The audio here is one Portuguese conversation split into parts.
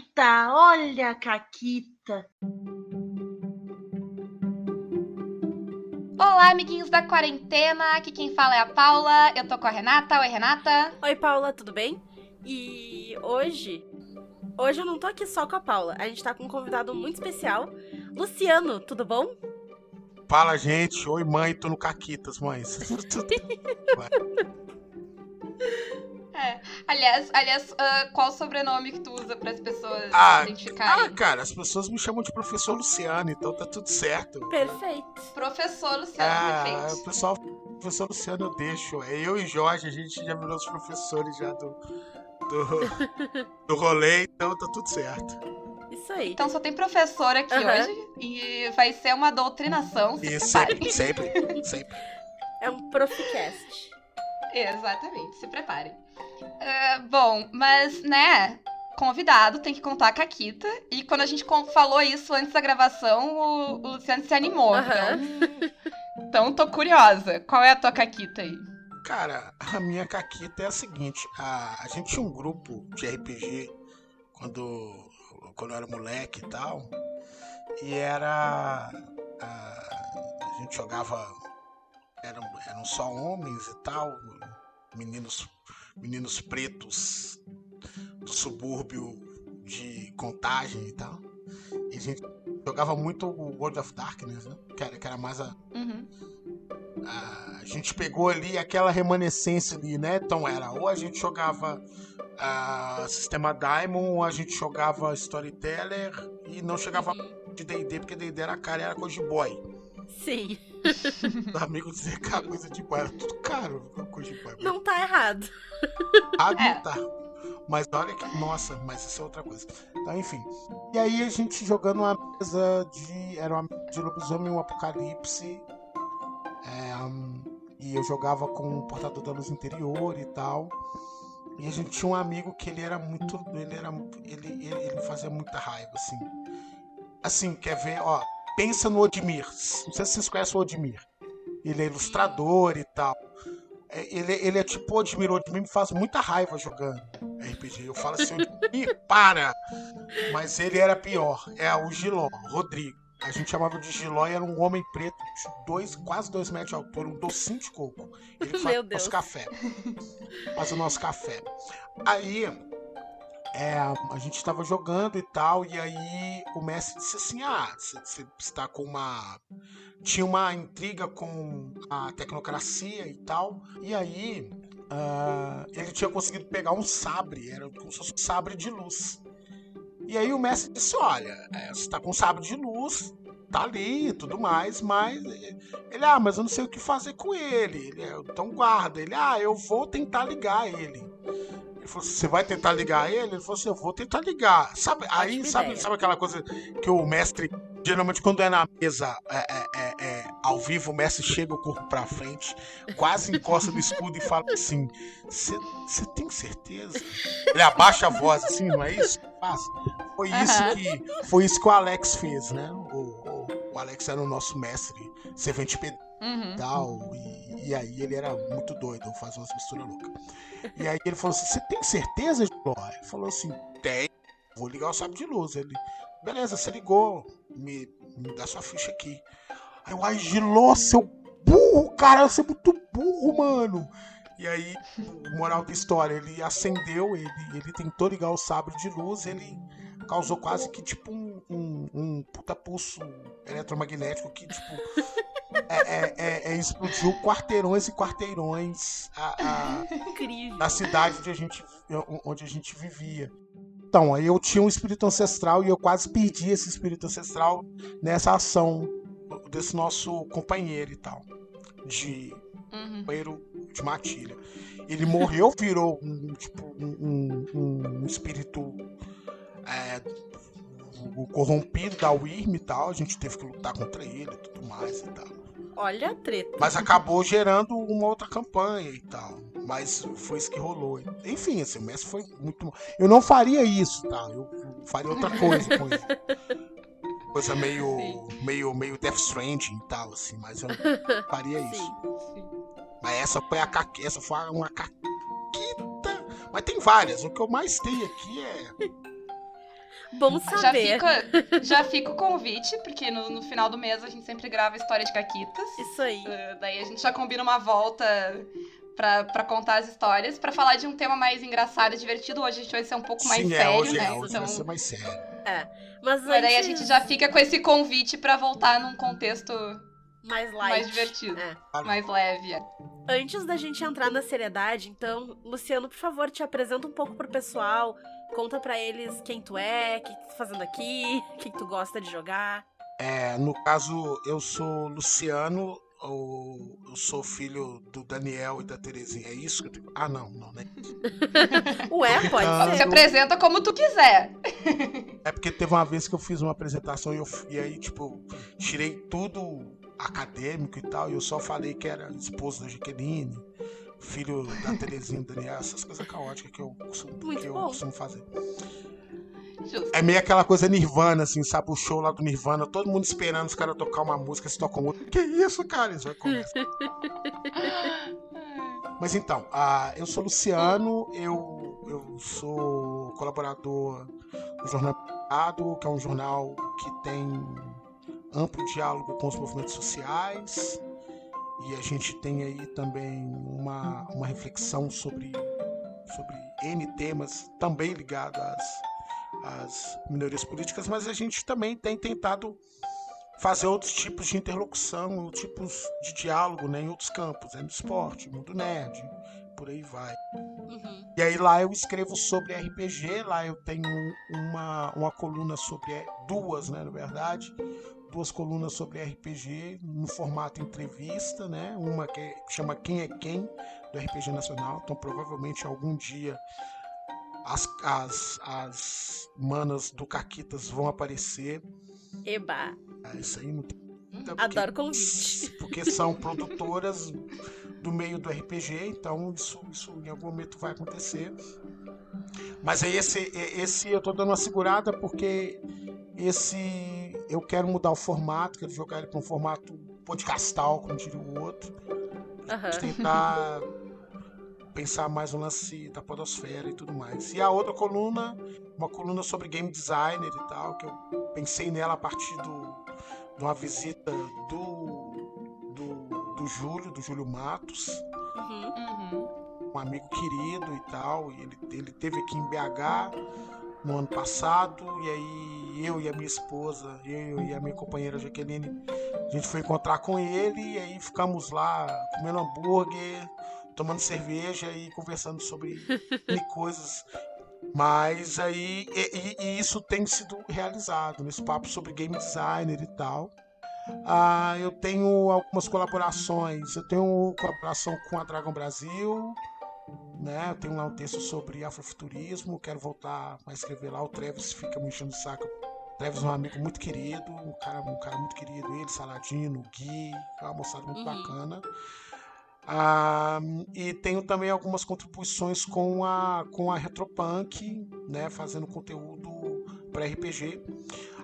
Caquita, olha a Caquita. Olá, amiguinhos da quarentena. Aqui quem fala é a Paula. Eu tô com a Renata. Oi, Renata. Oi, Paula, tudo bem? E hoje. Hoje eu não tô aqui só com a Paula. A gente tá com um convidado muito especial. Luciano, tudo bom? Fala, gente. Oi, mãe. Tô no Caquitas, mães. É. Aliás, aliás uh, qual o sobrenome que tu usa para as pessoas ah, identificarem? Ah, cara, as pessoas me chamam de professor Luciano, então tá tudo certo. Perfeito. Professor Luciano, ah, perfeito. O pessoal, professor Luciano eu deixo. É eu e Jorge, a gente já virou os professores já do, do, do rolê, então tá tudo certo. Isso aí. Então só tem professor aqui Uhum. hoje e vai ser uma doutrinação. Se preparem. sempre, sempre, sempre. É um Proficast. Exatamente, se preparem. Ah, bom, mas, né, convidado tem que contar a Caquita. E quando a gente falou isso antes da gravação, o, o Luciano se animou. Aham. Então, então tô curiosa. Qual é a tua Caquita aí? Cara, a minha caquita é a seguinte: a, a gente tinha um grupo de RPG quando, quando eu era moleque e tal, e era. A, a gente jogava. Eram, eram só homens e tal, meninos, meninos pretos do subúrbio de contagem e tal. E a gente jogava muito o World of Darkness, né? Que era, que era mais a, Uhum. a gente pegou ali aquela remanescência ali, né? Então era ou a gente jogava ah, sistema Diamond, ou a gente jogava Storyteller e não chegava de D&D, porque D&D era cara, era coisa de boy. Sim. Os amigos diziam que a coisa de boy era tudo caro, coisa de boy. Não tá errado. Ah, não É. tá. Mas olha que. Nossa, mas isso é outra coisa. Então, enfim. E aí a gente jogando uma mesa de. Era uma mesa de lobisomem, um apocalipse. É, hum, e eu jogava com o portador da luz interior e tal. E a gente tinha um amigo que ele era muito. Ele era. Ele, ele, ele fazia muita raiva, assim. Assim, quer ver, ó. Pensa no Odmir. Não sei se vocês conhecem o Odmir. Ele é ilustrador e tal. É, Ele, ele é tipo o Odmir. O Odmir me faz muita raiva jogando RPG. Eu falo assim, Odmir, para! Mas ele era pior. É o Giló, Rodrigo. A gente chamava de Giló e era um homem preto de dois, quase dois metros de altura, um docinho de coco. Ele faz o nosso café. Faz o nosso café. Aí é, a gente estava jogando e tal, e aí o mestre disse assim: Ah, você- está com uma. Tinha uma intriga com a tecnocracia e tal, e aí ah, ele tinha conseguido pegar um sabre, era como se fosse um sabre de luz. E aí o mestre disse: Olha, é, você está com um sabre de luz, tá ali e tudo mais, mas. Ele, ah, mas eu não sei o que fazer com ele. ele "É, então guarda. Ele, ah, eu vou tentar ligar ele. Falou você vai tentar ligar ele? Ele falou assim, eu vou tentar ligar. Sabe, aí, sabe, sabe aquela coisa que o mestre, geralmente quando é na mesa, é, é, é, é, ao vivo, o mestre chega o corpo pra frente, quase encosta no escudo e fala assim, você tem certeza? Ele abaixa a voz assim, não é isso? que faz? Foi isso que, foi isso que o Alex fez, né? O, o, o Alex era o nosso mestre, servente pedreiro Uhum. e tal. E, e aí ele era muito doido, fazia umas misturas loucas. E aí ele falou assim: Você tem certeza, Giló? Ele falou assim: Tem, vou ligar o sabre de luz. Ele, beleza, você ligou, me, me dá sua ficha aqui. Aí eu, ai, Giló, seu burro, cara, você é muito burro, mano. E aí, moral da história, ele acendeu, ele, ele tentou ligar o sabre de luz, ele causou quase que tipo um, um, um puta pulso eletromagnético que, tipo, é, é, é, é, explodiu quarteirões e quarteirões a, a, na cidade onde a, gente, onde a gente vivia. Então, aí eu tinha um espírito ancestral e eu quase perdi esse espírito ancestral nessa ação desse nosso companheiro e tal, de Uhum. companheiro de matilha. Ele morreu, virou um, tipo, um, um- um espírito é, o- o corrompido da Wyrm e tal. A gente teve que lutar contra ele e tudo mais e tal. Olha a treta. Mas acabou gerando uma outra campanha e tal. Mas foi isso que rolou. Enfim, assim, o mestre foi muito. Eu não faria isso, tá? Eu faria outra coisa com ele. Coisa meio, Sim. meio, meio Death Stranding e tal, assim, mas eu não faria isso. Sim. Sim. Mas essa foi a caque... essa foi uma caquita. Mas tem várias. O que eu mais tenho aqui é Bom Já saber. fica, já fica o convite, porque no, no final do mês a gente sempre grava história de caquitas. Isso aí. Uh, daí a gente já combina uma volta pra, pra contar as histórias, pra falar de um tema mais engraçado e divertido. Hoje a gente vai ser um pouco mais Sim, sério, é, hoje, né? é, hoje então, vai ser mais sério. Mas, mas daí a antes- gente já fica com esse convite pra voltar num contexto mais light. mais divertido, É. mais leve. Antes da gente entrar na seriedade, então, Luciano, por favor, te apresenta um pouco pro pessoal. Conta pra eles quem tu é, o que tu tá fazendo aqui, o que tu gosta de jogar. É, no caso, eu sou Luciano, ou eu sou filho do Daniel e da Terezinha. É isso que eu tenho. Ah, não, não, né? Ué, pode Ah, Se ser. apresenta como tu quiser. É porque teve uma vez que eu fiz uma apresentação e, eu, e aí, tipo, tirei tudo acadêmico e tal, e eu só falei que era esposo da Jaqueline, filho da Terezinha Daniel, essas coisas caóticas que eu costumo, que eu costumo fazer. Justo. É meio aquela coisa Nirvana, assim, sabe? O show lá do Nirvana, todo mundo esperando os caras tocar uma música, se tocam outra. Que isso, cara? Eles vão começar. Mas então, ah, eu sou Luciano, eu, eu sou colaborador do Jornal Mercado, que é um jornal que tem amplo diálogo com os movimentos sociais. E a gente tem aí também uma, uma reflexão sobre, sobre N temas, também ligados às, às minorias políticas, mas a gente também tem tentado fazer outros tipos de interlocução, outros tipos de diálogo né, em outros campos, né, no esporte, mundo nerd, por aí vai. Uhum. E aí lá eu escrevo sobre RPG, lá eu tenho uma, uma coluna sobre, duas, né, na verdade, duas colunas sobre RPG no formato entrevista, né, uma que, é- chama Quem é Quem, do RPG Nacional, então provavelmente algum dia as, as, as manas do Caquitas vão aparecer, Eba. Ah, isso aí não tem dúvida, Adoro porque- convite. Porque são produtoras do meio do RPG, então isso, isso em algum momento vai acontecer. Mas aí esse, esse eu tô dando uma segurada porque esse eu quero mudar o formato, quero jogar ele para um formato podcastal, como diria o outro. Aham. Tentar pensar mais no lance da podosfera e tudo mais. E a outra coluna, uma coluna sobre game designer e tal, que eu pensei nela a partir do, de uma visita do, do, do Júlio, do Júlio Matos, Uhum. Uhum. um amigo querido e tal, e ele, ele teve aqui em BH no ano passado, e aí eu e a minha esposa, eu e a minha companheira Jaqueline, a gente foi encontrar com ele, e aí ficamos lá comendo hambúrguer, tomando cerveja e conversando sobre coisas. Mas aí, e, e- e isso tem sido realizado nesse papo sobre game designer e tal. Ah, eu tenho algumas colaborações. Eu tenho colaboração com a Dragon Brasil, né? Eu tenho lá um texto sobre afrofuturismo. Quero voltar a escrever lá. O Travis fica me enchendo o saco. O Travis é um amigo muito querido, um cara, um cara muito querido. Ele, Saladino, Gui, é uma moçada muito Uhum. bacana. Ah, e tenho também algumas contribuições com a, com a Retropunk, né? Fazendo conteúdo para RPG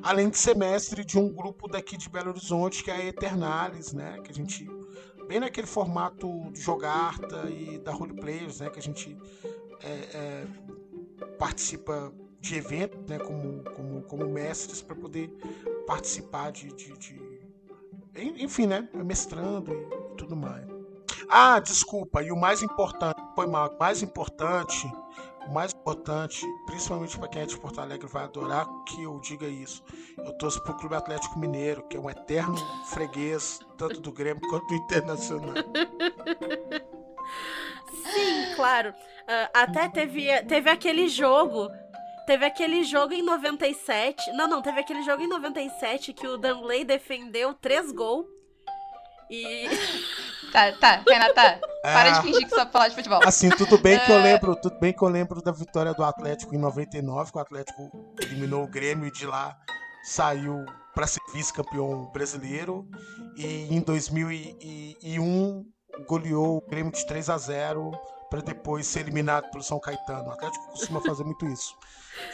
além de ser mestre de um grupo daqui de Belo Horizonte, que é a Eternalis, né? Que a gente. Bem naquele formato de jogarta e da roleplayers, né? Que a gente é, é, participa de eventos, né? Como, como, como mestres, para poder participar de, de, de- Enfim, né? Mestrando e tudo mais. Ah, desculpa, e o mais importante, foi mal, o mais importante, o mais importante, principalmente para quem é de Porto Alegre, vai adorar que eu diga isso. Eu torço pro Clube Atlético Mineiro, que é um eterno freguês, tanto do Grêmio quanto do Internacional. Sim, claro. Ah, até teve, teve aquele jogo. Teve aquele jogo em 97. Não, não, teve aquele jogo em 97 que o Danley defendeu três gols. E. Tá, tá, Renata, para de fingir que só falar de futebol. Assim, tudo bem que eu É. lembro, tudo bem que eu lembro da vitória do Atlético em 99, que o Atlético eliminou o Grêmio e de lá saiu para ser vice-campeão brasileiro. E em 2001 goleou o Grêmio de 3 a 0 para depois ser eliminado pelo São Caetano. O Atlético costuma fazer muito isso.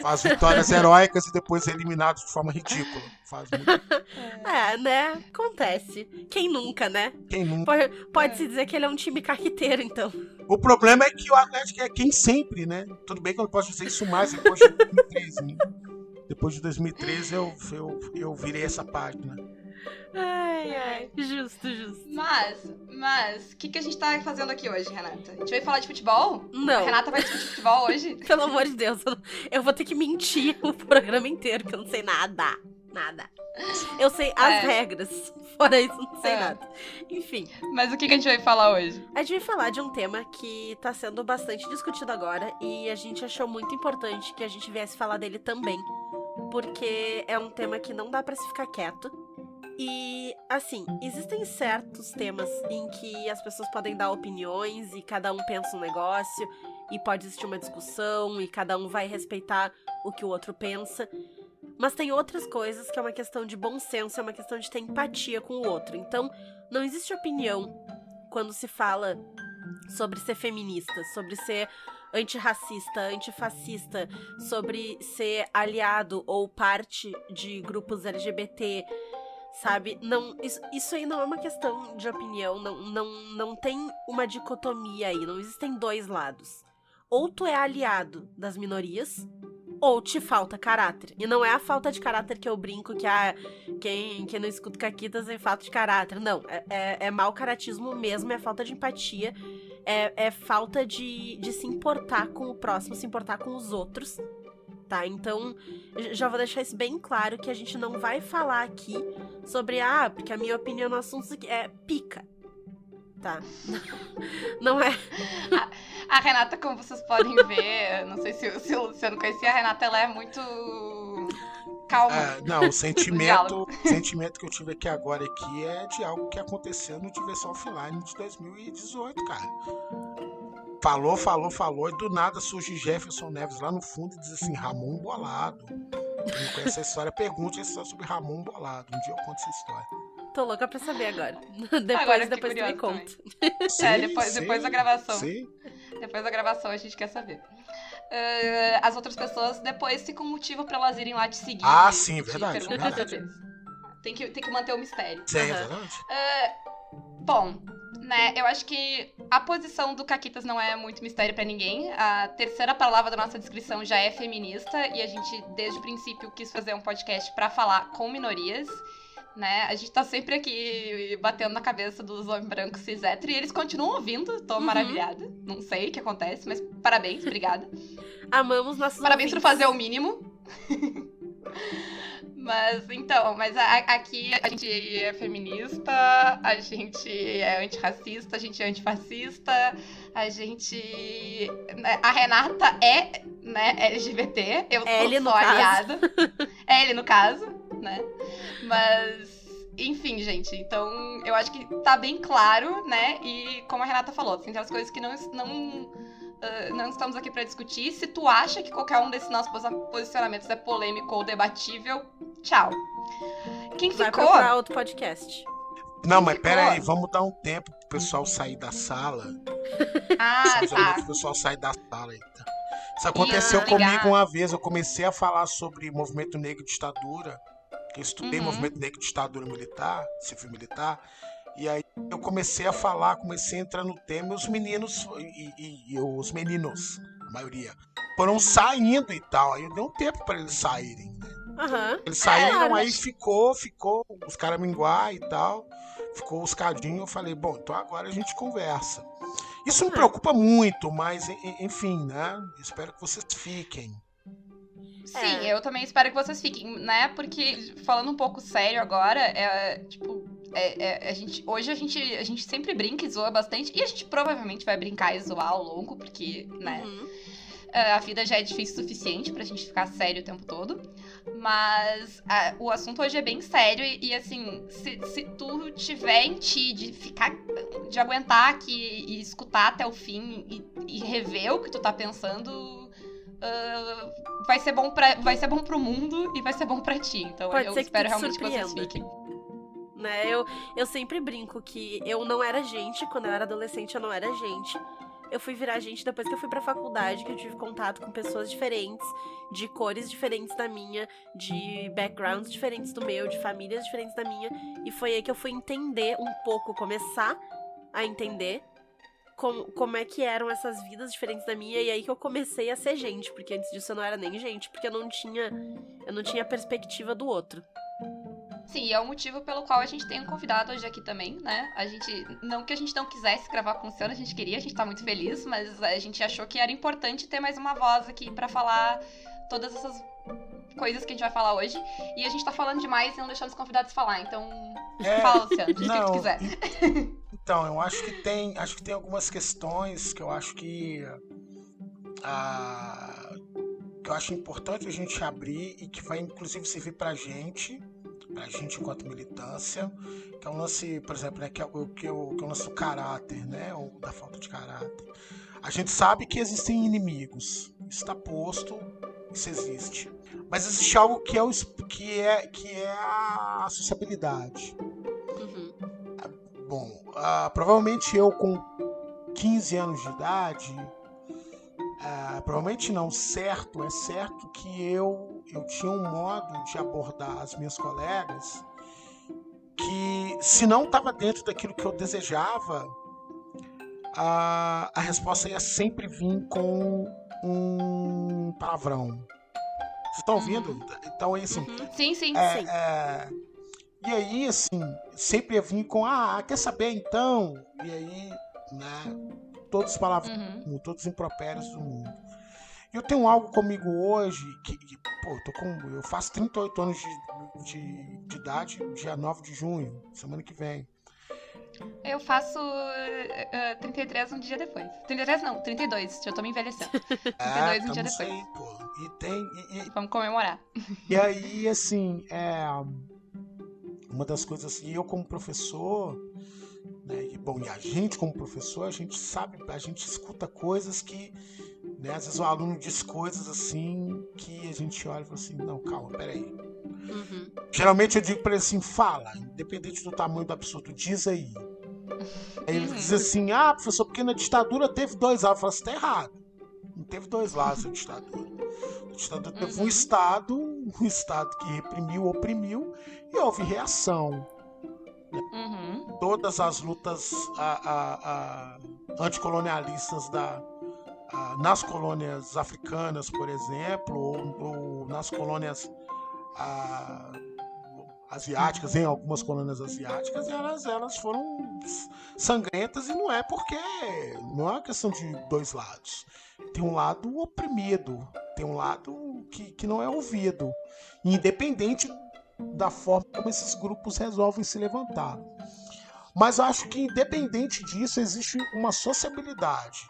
Faz vitórias heróicas e depois é eliminado de forma ridícula. Faz muito. É, né? Acontece. Quem nunca, né? Quem nunca. Pode- Pode-se dizer que ele é um time carquiteiro, então. O problema é que o Atlético é quem sempre, né? Tudo bem que eu não posso dizer isso mais depois de 2013, né? Depois de 2013 eu, eu, eu virei essa página. Ai, ai. Justo, justo. Mas, mas, o que, que a gente tá fazendo aqui hoje, Renata? A gente veio falar de futebol? A Não. Renata vai discutir futebol hoje? Pelo amor de Deus, eu, vou ter que mentir o programa inteiro, que eu não sei nada. Nada. Eu sei as É. regras. Fora isso, eu não sei É. nada. Enfim, Mas o que, que a gente vai falar hoje? a gente vai falar de um tema que tá sendo bastante discutido agora e a gente achou muito importante que a gente viesse falar dele também. Porque é um tema que não dá pra se ficar quieto. E, assim, existem certos temas em que as pessoas podem dar opiniões e cada um pensa um negócio e pode existir uma discussão e cada um vai respeitar o que o outro pensa. Mas tem outras coisas que é uma questão de bom senso, é uma questão de ter empatia com o outro. Então, não existe opinião quando se fala sobre ser feminista, sobre ser antirracista, antifascista, sobre ser aliado ou parte de grupos LGBT, sabe? Não, isso, isso aí não é uma questão de opinião, não, não, não tem uma dicotomia aí, não existem dois lados. Ou tu é aliado das minorias, ou te falta caráter. E não é a falta de caráter que eu brinco que ah, quem, quem não escuta caquitas é falta de caráter. Não, é, é, é mau caratismo mesmo, é falta de empatia, é, é falta de, de se importar com o próximo, se importar com os outros. Tá, então já vou deixar isso bem claro que a gente não vai falar aqui sobre, ah, porque a minha opinião no assunto é pica. Tá? Não é. A Renata, como vocês podem ver, não sei se, se o Luciano conhecia, a Renata ela é muito calma. Ah, não, o sentimento, o sentimento que eu tive aqui agora aqui é de algo que aconteceu no Diversão Offline de 2018, cara. Falou, falou, falou, e do nada surge Jefferson Neves lá no fundo e diz assim, Ramon Bolado. Quem não conhece essa história, pergunte essa história sobre Ramon Bolado. Um dia eu conto essa história. Tô louca pra saber agora. depois Agora depois tu me conta. É, depois- depois da gravação. Sim. Depois da gravação a gente quer saber. Ah, as outras pessoas depois ficam motivo pra elas irem lá te seguir. Ah, e sim, verdade, verdade. Tem que, tem que manter o mistério. Sim, Aham. exatamente. Bom, né, eu acho que a posição do Caquitas não é muito mistério pra ninguém. A terceira palavra da nossa descrição já é feminista e a gente, desde o princípio, quis fazer um podcast pra falar com minorias. Né? A gente tá sempre aqui batendo na cabeça dos homens brancos cis hétero e eles continuam ouvindo. Tô Uhum. maravilhada. Não sei o que acontece, mas parabéns, obrigada. Amamos nossos Parabéns por ouvintes. fazer o mínimo. mas então, mas a- aqui a gente é feminista, a gente é antirracista, a gente é antifascista, a gente. né, A Renata é né, LGBT, eu sou L no só aliada. É ele no caso, né? Mas. Enfim, gente, então eu acho que tá bem claro, né? E como a Renata falou, tem as coisas que não, não ah, não estamos aqui pra discutir. Se tu acha que qualquer um desses nossos posi- posicionamentos é polêmico ou debatível, tchau. Quem Vai ficou? procurar outro podcast. Não, mas ficou? pera aí, vamos dar um tempo pro pessoal sair da sala. Ah, tá. o pessoal sai da sala. Então. Isso aconteceu Ah, comigo uma vez. Eu comecei a falar sobre movimento negro e ditadura. que Eu estudei Uhum. movimento negro e ditadura militar, civil militar. E aí eu comecei a falar, comecei a entrar no tema. E os meninos e, e- e os meninos, a maioria, foram saindo e tal. Aí eu dei um tempo para eles saírem. né? Aham. Eles saíram, aí mas- ficou, ficou os caras minguar e tal. Ficou os cadinhos. Eu falei, bom, então agora a gente conversa. Isso me Ah. preocupa muito, mas en- en- enfim, né? Espero que vocês fiquem. Sim, É. eu também espero que vocês fiquem, né? Porque, falando um pouco sério agora, é tipo. É- é- a gente, hoje a gente, a gente sempre brinca e zoa bastante. E a gente provavelmente vai brincar e zoar ao longo, porque, né? Uhum. É, a vida já é difícil o suficiente pra gente ficar sério o tempo todo. Mas ah, o assunto hoje é bem sério e, e, assim, se, se tu tiver em ti de ficar, de aguentar aqui e escutar até o fim e, e rever o que tu tá pensando, ah, vai ser bom para vai ser bom pro mundo e vai ser bom pra ti. Então Pode eu espero te realmente que vocês surpreenda. fiquem. Né? Eu, eu sempre brinco que eu não era gente, quando eu era adolescente eu não era gente. Eu fui virar gente depois que eu fui pra faculdade, que eu tive contato com pessoas diferentes, de cores diferentes da minha, de backgrounds diferentes do meu, de famílias diferentes da minha. E foi aí que eu fui entender um pouco, começar a entender como, como é que eram essas vidas diferentes da minha, e aí que eu comecei a ser gente, porque antes disso eu não era nem gente, porque eu não tinha, eu não tinha perspectiva do outro. Sim, é o motivo pelo qual a gente tem um convidado hoje aqui também, né? A gente. Não que a gente não quisesse gravar com o Luciano, a gente queria, a gente tá muito feliz, mas a gente achou que era importante ter mais uma voz aqui para falar todas essas coisas que a gente vai falar hoje. E a gente tá falando demais e não deixando os convidados falar. Então, É, fala, Luciano, diz o que tu quiser. Então, eu acho que tem, acho que tem algumas questões que eu acho que ah, que eu acho importante a gente abrir e que vai inclusive servir pra gente, pra gente enquanto militância, que é um lance, por exemplo, né, que é o que, é o, que é o lance do caráter, né, ou da falta de caráter. A gente sabe que existem inimigos, isso está posto, isso existe. Mas existe algo que é, o, que é, que é a sociabilidade. Uhum. Bom, ah, provavelmente eu com 15 anos de idade, ah, provavelmente não, certo, é certo que eu, eu tinha um modo de abordar as minhas colegas que, se não estava dentro daquilo que eu desejava, a, a resposta ia sempre vir com um palavrão. Vocês estão ouvindo? Então, é assim, Uhum. Sim, sim. é, Sim. é, e aí, assim, sempre ia vir com, ah, quer saber então? E aí, né, todos falavam, Uhum. todos os impropérios do mundo. Eu tenho algo comigo hoje que, que, pô, eu, tô com, eu faço 38 anos de, de, de idade, dia 9 de junho, semana que vem. Eu faço eh, eh, 33 um dia depois. 33 não, 32. Já tô me envelhecendo. 32 um dia depois. aí, pô. E tem, e- e, Vamos comemorar. E aí, assim, é, uma das coisas, e eu como professor, né, e, bom, e a gente como professor, a gente sabe, a gente escuta coisas que, né, às vezes o aluno diz coisas assim que a gente olha e fala assim, não, calma, peraí. Uhum. Geralmente eu digo pra ele assim, fala, independente do tamanho do absurdo, diz aí. Aí ele Uhum. diz assim, ah, professor, porque na ditadura teve dois lados. Eu falo, você tá errado. Não teve dois lados na ditadura. A ditadura teve um Uhum. Estado, um Estado que reprimiu, oprimiu, e houve reação. Uhum. Todas as lutas a- a- a- anticolonialistas da, a- nas colônias africanas, por exemplo, ou, ou nas colônias asiáticas, em algumas colônias asiáticas, elas, elas foram sangrentas e não é porque não é uma questão de dois lados. Tem um lado oprimido, tem um lado que, que não é ouvido, independente da forma como esses grupos resolvem se levantar. Mas eu acho que independente disso existe uma sociabilidade.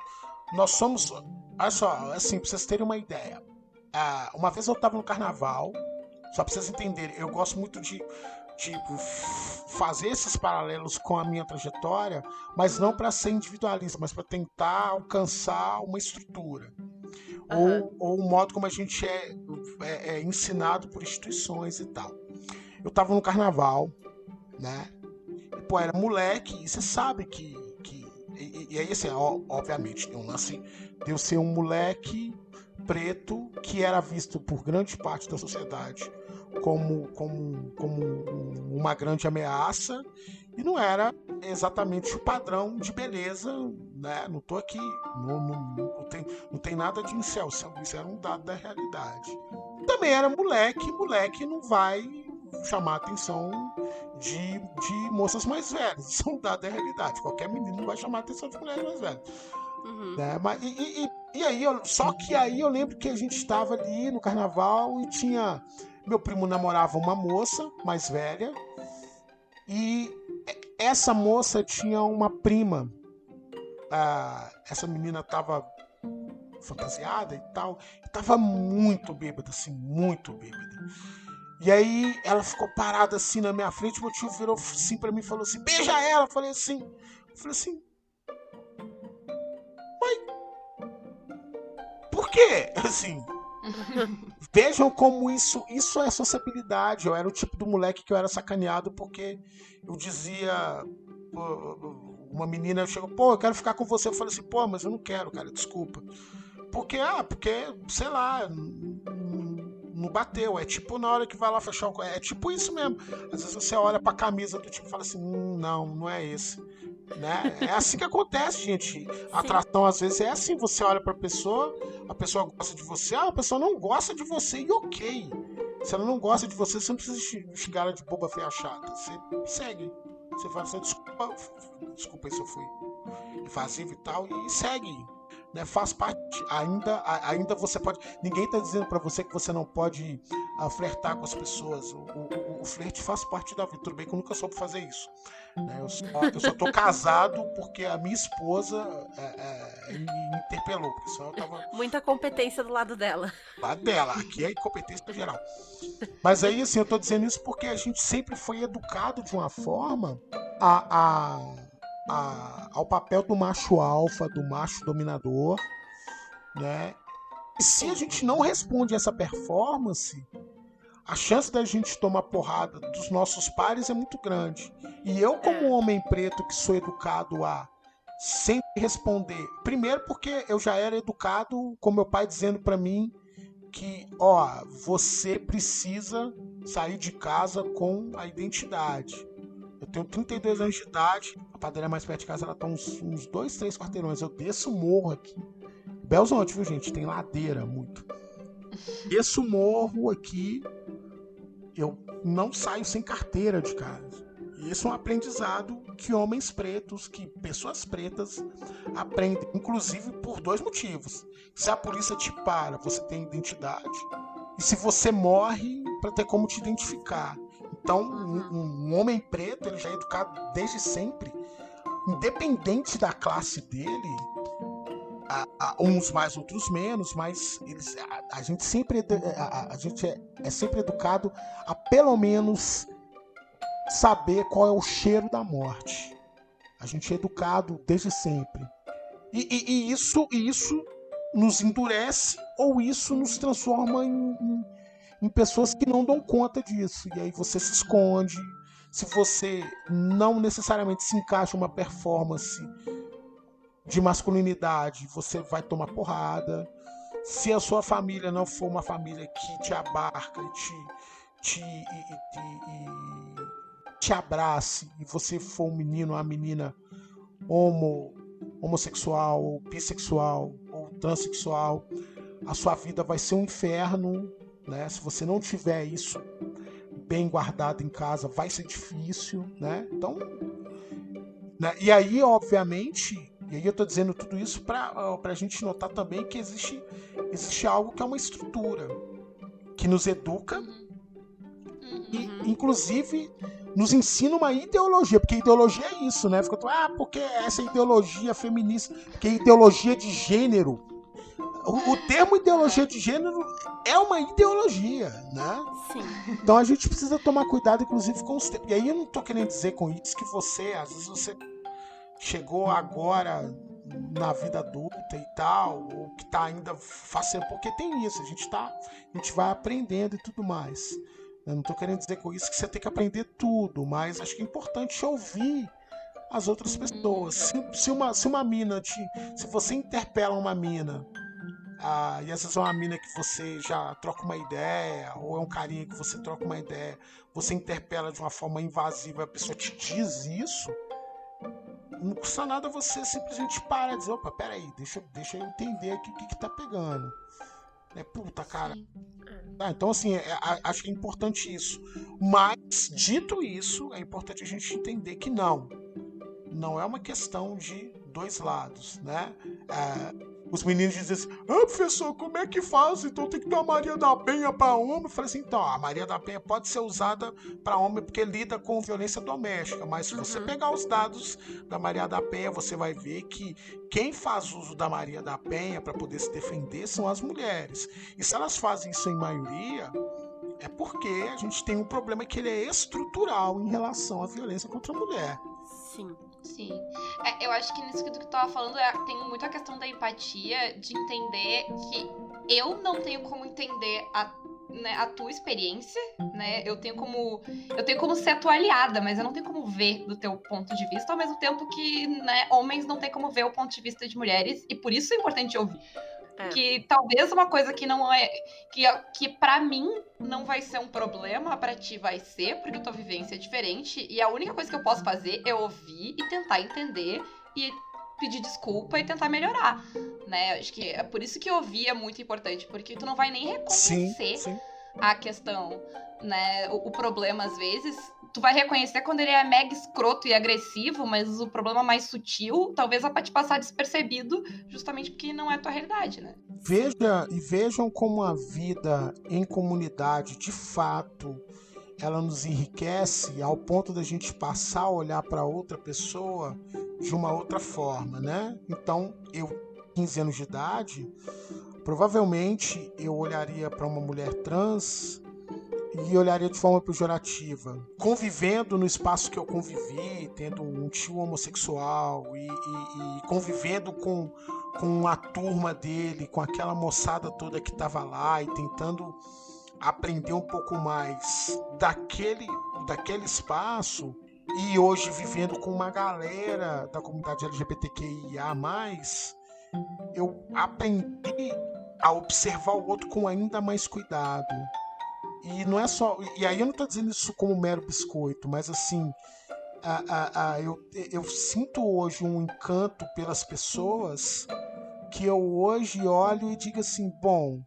Nós somos, olha só, assim, pra vocês terem uma ideia. Ah, uma vez eu estava no carnaval, só pra vocês entenderem, eu gosto muito de tipo, fazer esses paralelos com a minha trajetória, mas não para ser individualista, mas para tentar alcançar uma estrutura. Aham. Ou, ou o modo como a gente é, é- é ensinado por instituições e tal. Eu tava no carnaval, né? Pô, era moleque, e você sabe que. que e, e- aí, assim, ó, obviamente, tem um lance de eu ser um moleque preto que era visto por grande parte da sociedade como, como, como um- uma grande ameaça e não era exatamente o padrão de beleza, né? Não tô aqui, não, não, não, tem, não tem nada de incel, isso era um dado da realidade. Também era moleque, moleque não vai chamar a atenção de, de moças mais velhas, isso é um dado da realidade. Qualquer menino vai chamar a atenção de mulheres mais velhas Uhum. né? Mas, e, e- e- aí, eu- só que aí eu lembro que a gente estava ali no carnaval e tinha. Meu primo namorava uma moça mais velha e essa moça tinha uma prima. Ah, essa menina estava fantasiada e tal, e tava muito bêbada, assim, muito bêbada. E aí ela ficou parada assim na minha frente, meu tio virou assim pra mim e falou assim: beija ela. Eu falei assim, eu falei assim, Por quê? Assim, vejam como isso, isso é sociabilidade. Eu era o tipo do moleque que eu era sacaneado porque eu dizia. Uma menina chegou, pô, eu quero ficar com você. Eu falei assim, pô, mas eu não quero, cara, desculpa. Porque, ah, porque, sei lá, não bateu. É tipo na hora que vai lá fechar o. É tipo isso mesmo. Às vezes você olha pra camisa do tipo e fala assim, hum, não, não é esse. Né? É assim que acontece, gente. A atração às vezes é assim, você olha pra pessoa, a pessoa gosta de você, ah, a pessoa não gosta de você, e ok. Se ela não gosta de você, você não precisa xingar ela de boba feia chata. Você segue. Você fala assim, desculpa, desculpa se eu fui invasivo e tal, e segue né, faz parte. Ainda, ainda você pode. Ninguém está dizendo para você que você não pode uh, flertar com as pessoas. O, o, o, flerte faz parte da vida. Tudo bem que eu nunca soube fazer isso. Né? Eu, só, eu só tô casado porque a minha esposa é, é, me interpelou. Porque eu tava... Muita competência do lado dela. Do lado dela. Aqui é incompetência geral. Mas aí, assim, eu tô dizendo isso porque a gente sempre foi educado de uma forma a, a a, ao papel do macho alfa, do macho dominador, né? E se a gente não responde essa performance, a chance da gente tomar porrada dos nossos pares é muito grande. E eu, como é. homem preto que sou educado a sempre responder, primeiro porque eu já era educado com meu pai dizendo para mim que, ó, você precisa sair de casa com a identidade. Eu tenho 32 anos de idade, a padaria mais perto de casa ela tá uns, uns dois, três quarteirões. Eu desço o morro aqui. Belzonte, viu, gente? Tem ladeira muito. Desço o morro aqui, eu não saio sem carteira de casa. E esse é um aprendizado que homens pretos, que pessoas pretas aprendem, inclusive por dois motivos. Se a polícia te para, você tem identidade. E se você morre, para ter como te identificar. Então, um, um, homem preto ele já é educado desde sempre, independente da classe dele, a, a, uns mais, outros menos, mas eles, a, a gente sempre a, gente é, é sempre educado a pelo menos saber qual é o cheiro da morte. A gente é educado desde sempre. E, e, e isso, e isso nos endurece ou isso nos transforma em, em em pessoas que não dão conta disso. E aí você se esconde. Se você não necessariamente se encaixa uma performance de masculinidade, você vai tomar porrada. Se a sua família não for uma família que te abarca e te, te, e, e, e, te abrace, e você for um menino ou uma menina homo, homossexual, ou bissexual, ou transexual, a sua vida vai ser um inferno né? Se você não tiver isso bem guardado em casa, vai ser difícil, né? Então, né? e aí, obviamente, e aí eu estou dizendo tudo isso para a gente notar também que existe, existe algo que é uma estrutura que nos educa uhum. e, uhum. inclusive, nos ensina uma ideologia, porque ideologia é isso, né? Fica, ah, porque essa ideologia feminista, porque ideologia de gênero o, o, termo ideologia de gênero é uma ideologia, né? Sim. Então a gente precisa tomar cuidado, inclusive, com os termos. E aí eu não tô querendo dizer com isso que você, às vezes você chegou agora na vida adulta e tal, ou que tá ainda fazendo, porque tem isso, a gente tá, a gente vai aprendendo e tudo mais. Eu não tô querendo dizer com isso que você tem que aprender tudo, mas acho que é importante ouvir as outras pessoas. Se, se, uma, se uma mina te. Se você interpela uma mina ah, e às vezes é uma mina que você já troca uma ideia, ou é um carinha que você troca uma ideia, você interpela de uma forma invasiva, a pessoa te diz isso, não custa nada você simplesmente parar e dizer, opa, peraí, deixa, deixa eu entender aqui o que, que tá pegando. É puta, cara. Ah, então, assim, é, acho que é importante isso. Mas, dito isso, é importante a gente entender que não. Não é uma questão de dois lados, né? É, os meninos dizem assim: Ah, professor, como é que faz? Então tem que ter a Maria da Penha para homem. Eu falei assim: então, a Maria da Penha pode ser usada para homem porque lida com violência doméstica. Mas se você uhum. pegar os dados da Maria da Penha, você vai ver que quem faz uso da Maria da Penha para poder se defender são as mulheres. E se elas fazem isso em maioria, é porque a gente tem um problema que ele é estrutural em relação à violência contra a mulher. Sim. Sim. É, eu acho que nisso que tu tava falando é, tem muito a questão da empatia, de entender que eu não tenho como entender a, né, a tua experiência, né? Eu tenho como. Eu tenho como ser a tua aliada, mas eu não tenho como ver do teu ponto de vista, ao mesmo tempo que né, homens não têm como ver o ponto de vista de mulheres, e por isso é importante ouvir. É. Que talvez uma coisa que não é. Que, que para mim não vai ser um problema, para ti vai ser, porque tua vivência é diferente. E a única coisa que eu posso fazer é ouvir e tentar entender e pedir desculpa e tentar melhorar, né? Acho que é por isso que ouvir é muito importante, porque tu não vai nem Sim, reconhecer sim. a questão, né? O, o problema às vezes, tu vai reconhecer quando ele é mega escroto e agressivo, mas o problema mais sutil, talvez vai te passar despercebido, justamente porque não é tua realidade, né? Veja e vejam como a vida em comunidade, de fato, ela nos enriquece ao ponto da gente passar a olhar para outra pessoa de uma outra forma, né? Então, eu, 15 anos de idade, provavelmente eu olharia para uma mulher trans e olharia de forma pejorativa. Convivendo no espaço que eu convivi, tendo um tio homossexual e, e- e convivendo com, com a turma dele, com aquela moçada toda que estava lá e tentando aprender um pouco mais daquele, daquele espaço e hoje vivendo com uma galera da comunidade LGBTQIA+, eu aprendi a observar o outro com ainda mais cuidado. E não é só. E aí eu não tô dizendo isso como mero biscoito, mas assim. a- a- a- eu, eu sinto hoje um encanto pelas pessoas que eu hoje olho e digo assim: bom,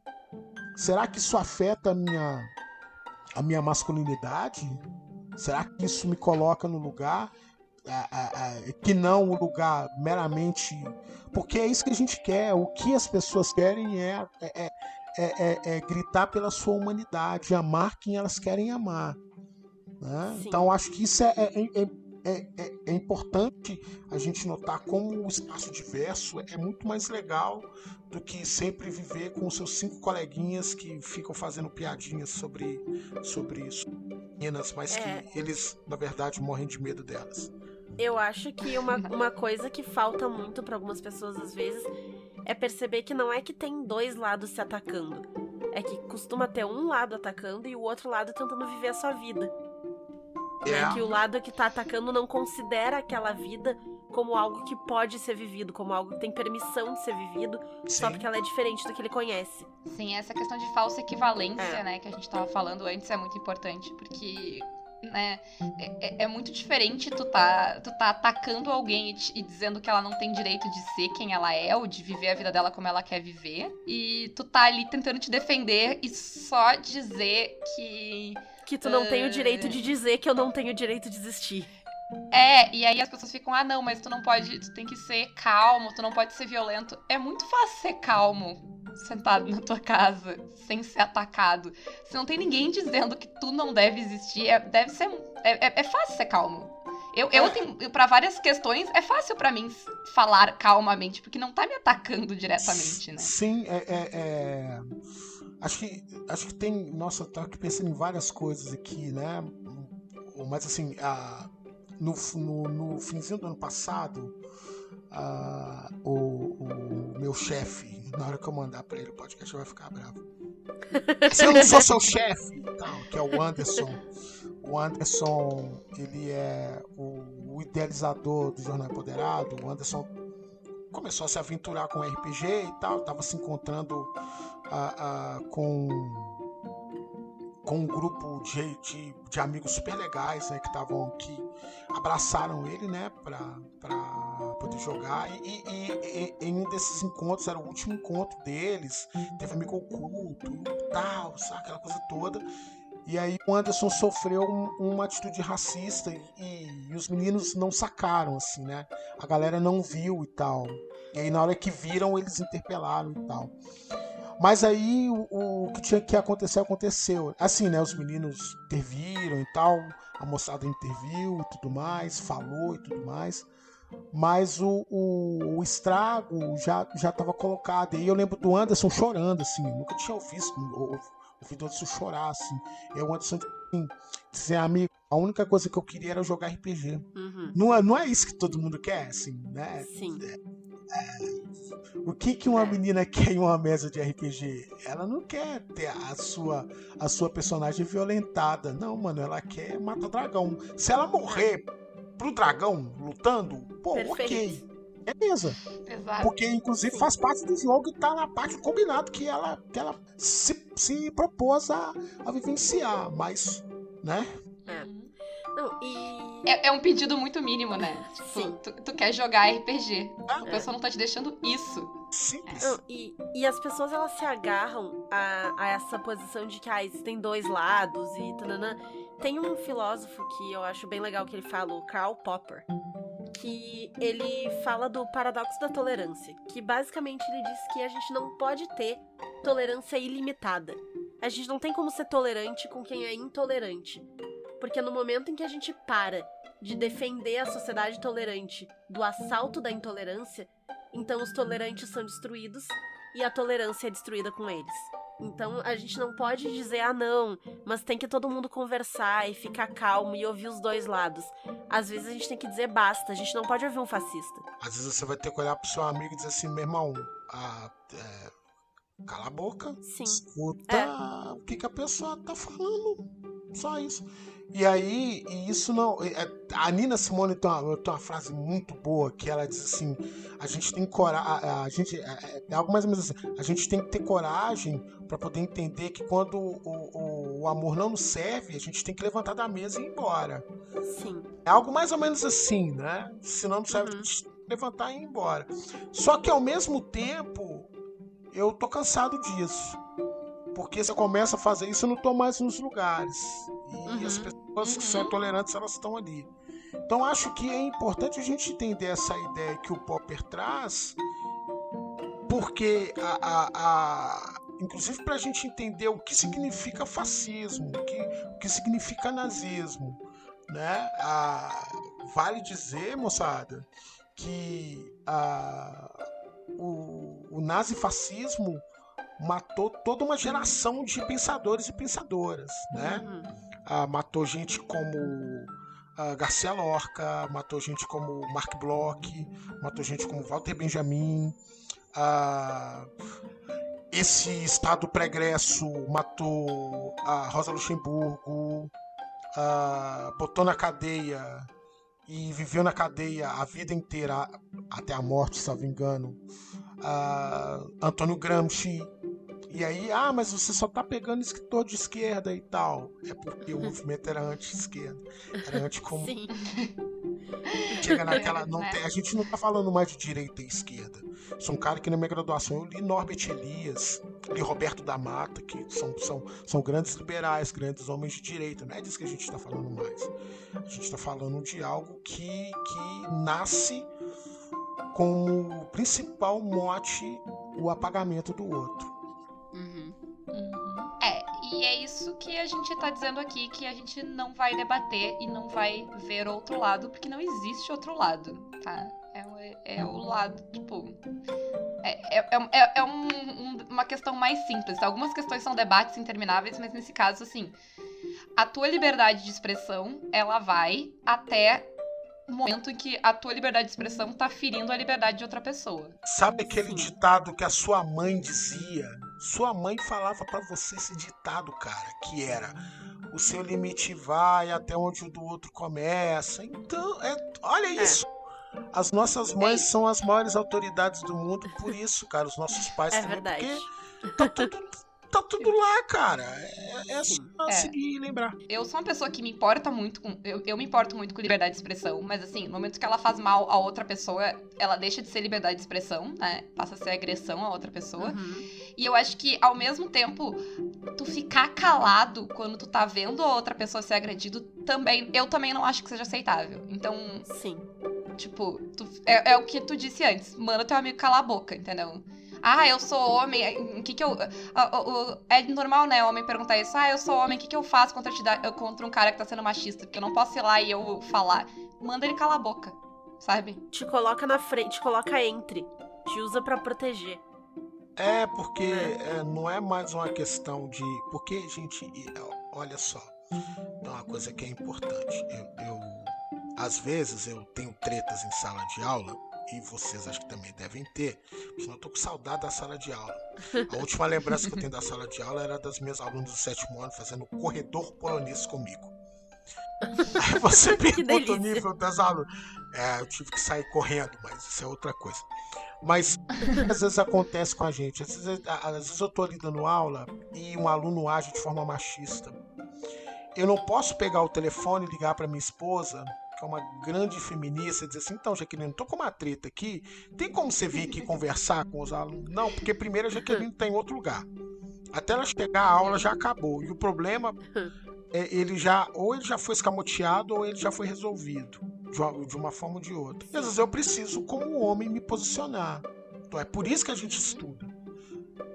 será que isso afeta a minha, a minha masculinidade? Será que isso me coloca no lugar que não o lugar meramente. Porque é isso que a gente quer. O que as pessoas querem é, é, é, é- é gritar pela sua humanidade, amar quem elas querem amar. né? Então acho que isso é, é, é- é- importante a gente notar como o espaço diverso é muito mais legal do que sempre viver com os seus cinco coleguinhas que ficam fazendo piadinhas sobre, sobre isso. Meninas, mas que eles, na verdade, morrem de medo delas. Eu acho que uma, uma coisa que falta muito pra algumas pessoas às vezes é perceber que não é que tem dois lados se atacando. É que costuma ter um lado atacando e o outro lado tentando viver a sua vida. né? Que o lado que tá atacando não considera aquela vida como algo que pode ser vivido, como algo que tem permissão de ser vivido, só Sim. porque ela é diferente do que ele conhece. Sim, essa questão de falsa equivalência, É. né, que a gente tava falando antes é muito importante, porque, né, é, é- é muito diferente tu tá, tu tá atacando alguém e, te- e dizendo que ela não tem direito de ser quem ela é, ou de viver a vida dela como ela quer viver, e tu tá ali tentando te defender e só dizer que Que tu não tem É. o direito de dizer que eu não tenho o direito de existir. É, e aí as pessoas ficam, ah, não, mas tu não pode, tu tem que ser calmo, tu não pode ser violento. É muito fácil ser calmo, sentado na tua casa, sem ser atacado. Se não tem ninguém dizendo que tu não deve existir, é, deve ser. É, é- é fácil ser calmo. Eu, eu tenho, para várias questões, é fácil pra mim falar calmamente, porque não tá me atacando diretamente, né? Sim, é, é- é- Acho que acho que tem. Nossa, eu tô aqui pensando em várias coisas aqui, né? Mas assim, a- no, no, no finzinho do ano passado, a- o, o meu chefe, na hora que eu mandar pra ele o podcast, ele vai ficar bravo. Se eu não sou seu chefe, que é o Anderson. O Anderson, ele é o, o idealizador do Jornal Empoderado. O Anderson começou a se aventurar com RPG e tal, tava se encontrando ah, ah, com com um grupo de, de, de amigos super legais, né, que estavam que abraçaram ele, né, pra poder jogar e, e- e- em um desses encontros, era o último encontro deles, teve amigo oculto tal, sabe, aquela coisa toda e aí o Anderson sofreu um- uma atitude racista e- e os meninos não sacaram, assim, né? A galera não viu e tal. E aí na hora que viram, eles interpelaram e tal. Mas aí o, o que tinha que acontecer aconteceu. Assim, né? Os meninos interviram e tal, a moçada interviu e tudo mais, falou e tudo mais. Mas o, o, o estrago já já estava colocado. E aí eu lembro do Anderson chorando, assim. eu Nunca tinha ouvido o Anderson chorar, assim. E o Anderson assim, dizer, amigo, a única coisa que eu queria era jogar RPG. Uhum. Não é, não é isso que todo mundo quer, assim, né? Sim. O que que uma menina quer em uma mesa de RPG? Ela não quer ter a sua a sua personagem violentada. Não, mano, ela quer matar dragão. Se ela morrer pro dragão lutando, pô, ok. Perfeito. beleza. Exato. Porque, inclusive, Sim. faz parte do jogo e tá na parte do combinado que ela, que ela se, se propôs a, a vivenciar. Mas, né? Uhum. Não, e. É, é um pedido muito mínimo, né? Tipo, Sim. tu, tu quer jogar RPG. A É. pessoa não tá te deixando isso. Simples. Não, e, e as pessoas elas se agarram a, a essa posição de que ah, existem dois lados e tananã. Tem um filósofo que eu acho bem legal que ele fala, o Karl Popper, que ele fala do paradoxo da tolerância, que basicamente ele diz que a gente não pode ter tolerância ilimitada. A gente não tem como ser tolerante com quem é intolerante. Porque no momento em que a gente para de defender a sociedade tolerante do assalto da intolerância, então os tolerantes são destruídos e a tolerância é destruída com eles. Então a gente não pode dizer, ah não, mas tem que todo mundo conversar e ficar calmo e ouvir os dois lados. Às vezes a gente tem que dizer basta, a gente não pode ouvir um fascista. Às vezes você vai ter que olhar pro seu amigo e dizer assim, meu irmão, ah, é, cala a boca, Sim. escuta É. o que, que a pessoa tá falando. Só isso. E aí, e isso não. é- A Nina Simone tem uma, tem uma frase muito boa que ela diz assim: a gente tem coragem. A, a gente, é, é algo mais ou menos assim: a gente tem que ter coragem para poder entender que quando o, o, o amor não nos serve, a gente tem que levantar da mesa e ir embora. Sim. É algo mais ou menos assim, né? Se não serve, Uhum. a gente tem que levantar e ir embora. Só que ao mesmo tempo, eu tô cansado disso. Porque se eu começo a fazer isso, eu não tô mais nos lugares. E Uhum. as pessoas que Uhum. são tolerantes, elas estão ali. Então acho que é importante a gente entender essa ideia que o Popper traz, porque a, a, a- inclusive para a gente entender o que significa fascismo, o que, o que significa nazismo, né? Vale dizer, moçada, que ah, o, o nazifascismo matou toda uma geração de pensadores e pensadoras, né? Uhum. Ah, matou gente como ah, Garcia Lorca, matou gente como Mark Bloch, matou gente como Walter Benjamin. ah, esse Estado pregresso matou a Rosa Luxemburgo, ah, botou na cadeia e viveu na cadeia a vida inteira, até a morte, se não me engano. ah, Antônio Gramsci, e aí, ah, mas você só tá pegando escritor de esquerda e tal. É porque o movimento era anti-esquerda. Era anti-comunista. Sim. Chega naquela. Não Né? tem- a gente não tá falando mais de direita e esquerda. Sou um cara que na minha graduação eu li Norbert Elias, li Roberto da Mata, que são, são, são grandes liberais, grandes homens de direita. Não é disso que a gente tá falando mais. A gente tá falando de algo que, que nasce como principal mote o apagamento do outro. Uhum. É, e é isso que a gente tá dizendo aqui, que a gente não vai debater e não vai ver outro lado, porque não existe outro lado, tá? É, o- é o lado, tipo. É, é, é, é um- um- uma questão mais simples. Algumas questões são debates intermináveis, mas nesse caso, assim, a tua liberdade de expressão, ela vai até o momento em que a tua liberdade de expressão tá ferindo a liberdade de outra pessoa. Sabe aquele Sim. ditado que a sua mãe dizia? Sua mãe falava pra você esse ditado, cara, que era: o seu limite vai até onde o do outro começa. Então, é, olha isso. As nossas mães É. são as maiores autoridades do mundo por isso, cara. Os nossos pais É também, verdade. porque tá tudo, tá tudo lá, cara. É, é só É. seguir e lembrar. Eu sou uma pessoa que me importa muito com. Eu, eu me importo muito com liberdade de expressão, mas assim, no momento que ela faz mal a outra pessoa, ela deixa de ser liberdade de expressão, né? Passa a ser agressão a outra pessoa. Uhum. E eu acho que, ao mesmo tempo, tu ficar calado quando tu tá vendo a outra pessoa ser agredido, também. Eu também não acho que seja aceitável. Então, Sim. tipo, tu- é, é o que tu disse antes. Manda teu amigo calar a boca, entendeu? Ah, eu sou homem, o que que eu... é normal, né, homem perguntar isso. Ah, eu sou homem, o que que eu faço contra, contra um cara que tá sendo machista? Porque eu não posso ir lá e eu falar. Manda ele calar a boca, sabe? Te coloca na frente, te coloca entre. Te usa pra proteger. É, porque é, não é mais uma questão de. Porque, gente, e, ó, olha só. Tem uma coisa que é importante. Eu, eu- às vezes, eu tenho tretas em sala de aula, e vocês acho que também devem ter, porque eu tô com saudade da sala de aula. A última lembrança que eu tenho da sala de aula era das minhas alunas do sétimo ano fazendo corredor polonês comigo. Aí você pergunta o nível das alunas. É, eu tive que sair correndo, mas isso é outra coisa. Mas às vezes acontece com a gente. Às vezes, às vezes eu tô ali dando aula e um aluno age de forma machista. Eu não posso pegar o telefone e ligar para minha esposa, que é uma grande feminista, e dizer assim: então, Jaqueline, tô com uma treta aqui. Tem como você vir aqui conversar com os alunos? Não, porque primeiro a Jaqueline tá em outro lugar. Até ela chegar, a aula já acabou. E o problema ele já ou ele já foi escamoteado ou ele já foi resolvido de uma, de uma forma ou de outra. E às vezes eu preciso, como homem, me posicionar. Então é por isso que a gente estuda.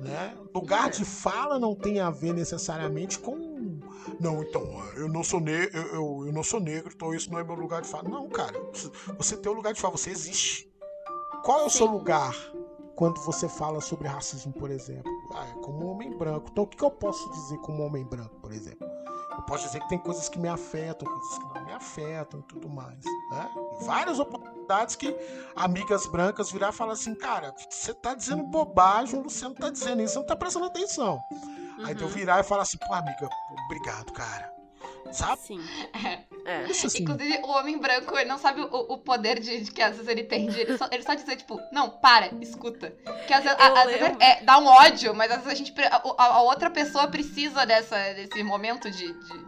Né? Lugar de fala não tem a ver necessariamente com. Não, então, eu não sou negro, eu, eu, eu não sou negro, então isso não é meu lugar de fala. Não, cara, você tem o lugar de fala, você existe. Qual é o seu lugar quando você fala sobre racismo, por exemplo? Ah, é como um homem branco. Então o que, que eu posso dizer como homem branco, por exemplo? Eu posso dizer que tem coisas que me afetam, coisas que não me afetam e tudo mais. Né? Várias oportunidades que amigas brancas virar e falar assim, cara, você tá dizendo bobagem, o Luciano tá dizendo isso, você não tá prestando atenção. Aí de eu Uhum. virar e falar assim, pô, amiga, obrigado, cara. Sabe? Sim. É. É. Isso assim. Inclusive, o homem branco, ele não sabe o, o poder de, de que às vezes ele tem. de- ele, só, ele só dizer, tipo, não, para, escuta. Que às vezes, a- às vezes é, dá um ódio, mas às vezes a gente. A, a- outra pessoa precisa dessa, desse momento de, de,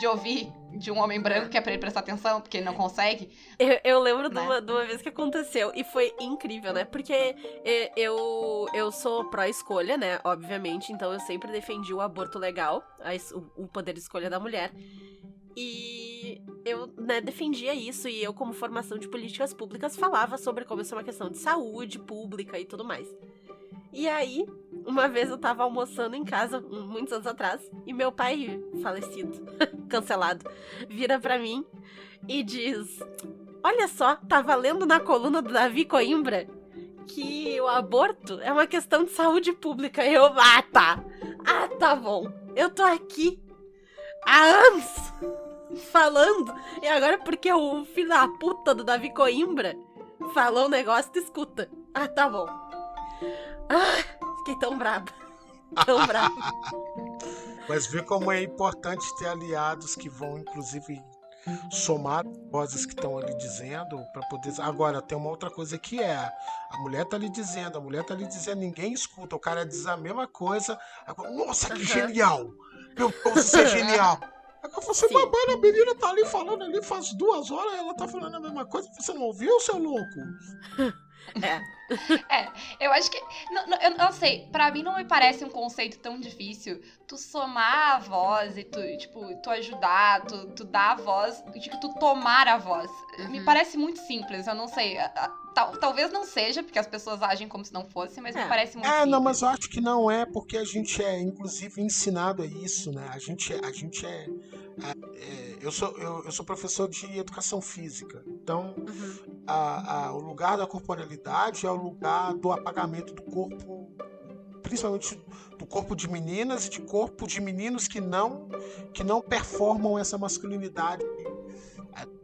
de ouvir de um homem branco que é pra ele prestar atenção, porque ele não consegue. Eu, eu lembro de, Né? uma, de uma vez que aconteceu e foi incrível, né? Porque eh, eu, eu sou pró-escolha, né? Obviamente, então eu sempre defendi o aborto legal, a o, o poder de escolha da mulher. E eu né, defendia isso e eu, como formação de políticas públicas, falava sobre como isso é uma questão de saúde pública e tudo mais. E aí, uma vez eu tava almoçando em casa, muitos anos atrás, e meu pai, falecido, cancelado, vira pra mim e diz: Olha só, tava lendo na coluna do Davi Coimbra que o aborto é uma questão de saúde pública. Eu, ah, tá. Ah, tá bom. Eu tô aqui há anos falando. E agora porque o filho da puta do Davi Coimbra falou um negócio, tu escuta. Ah, tá bom. Ah, fiquei tão braba. Tão braba. Mas vê como é importante ter aliados que vão, inclusive, somar vozes que estão ali dizendo para poder. Agora, tem uma outra coisa que é: a mulher tá ali dizendo, a mulher tá ali dizendo, ninguém escuta, o cara diz a mesma coisa. Agora, Nossa, que Aham. genial! Meu Deus, isso é genial! Agora você, Sim. babando, a menina tá ali falando ali faz duas horas, ela tá falando a mesma coisa, você não ouviu, seu louco? É. Eu acho que. não- não- eu não sei, pra mim não me parece um conceito tão difícil. Tu somar a voz e tu, tipo, tu ajudar, tu, tu dar a voz, que tu tomar a voz. Me Uhum. parece muito simples, eu não sei. a- a- tal- talvez não seja, porque as pessoas agem como se não fosse, mas É. me parece muito É, simples. não, mas eu acho que não é porque a gente é, inclusive, ensinado a isso, né? A gente, é- a gente é, é, é, eu sou eu, eu sou professor de educação física, então Uhum. a- a- o lugar da corporalidade é o lugar do apagamento do corpo, principalmente do corpo de meninas e de corpo de meninos que não que não performam essa masculinidade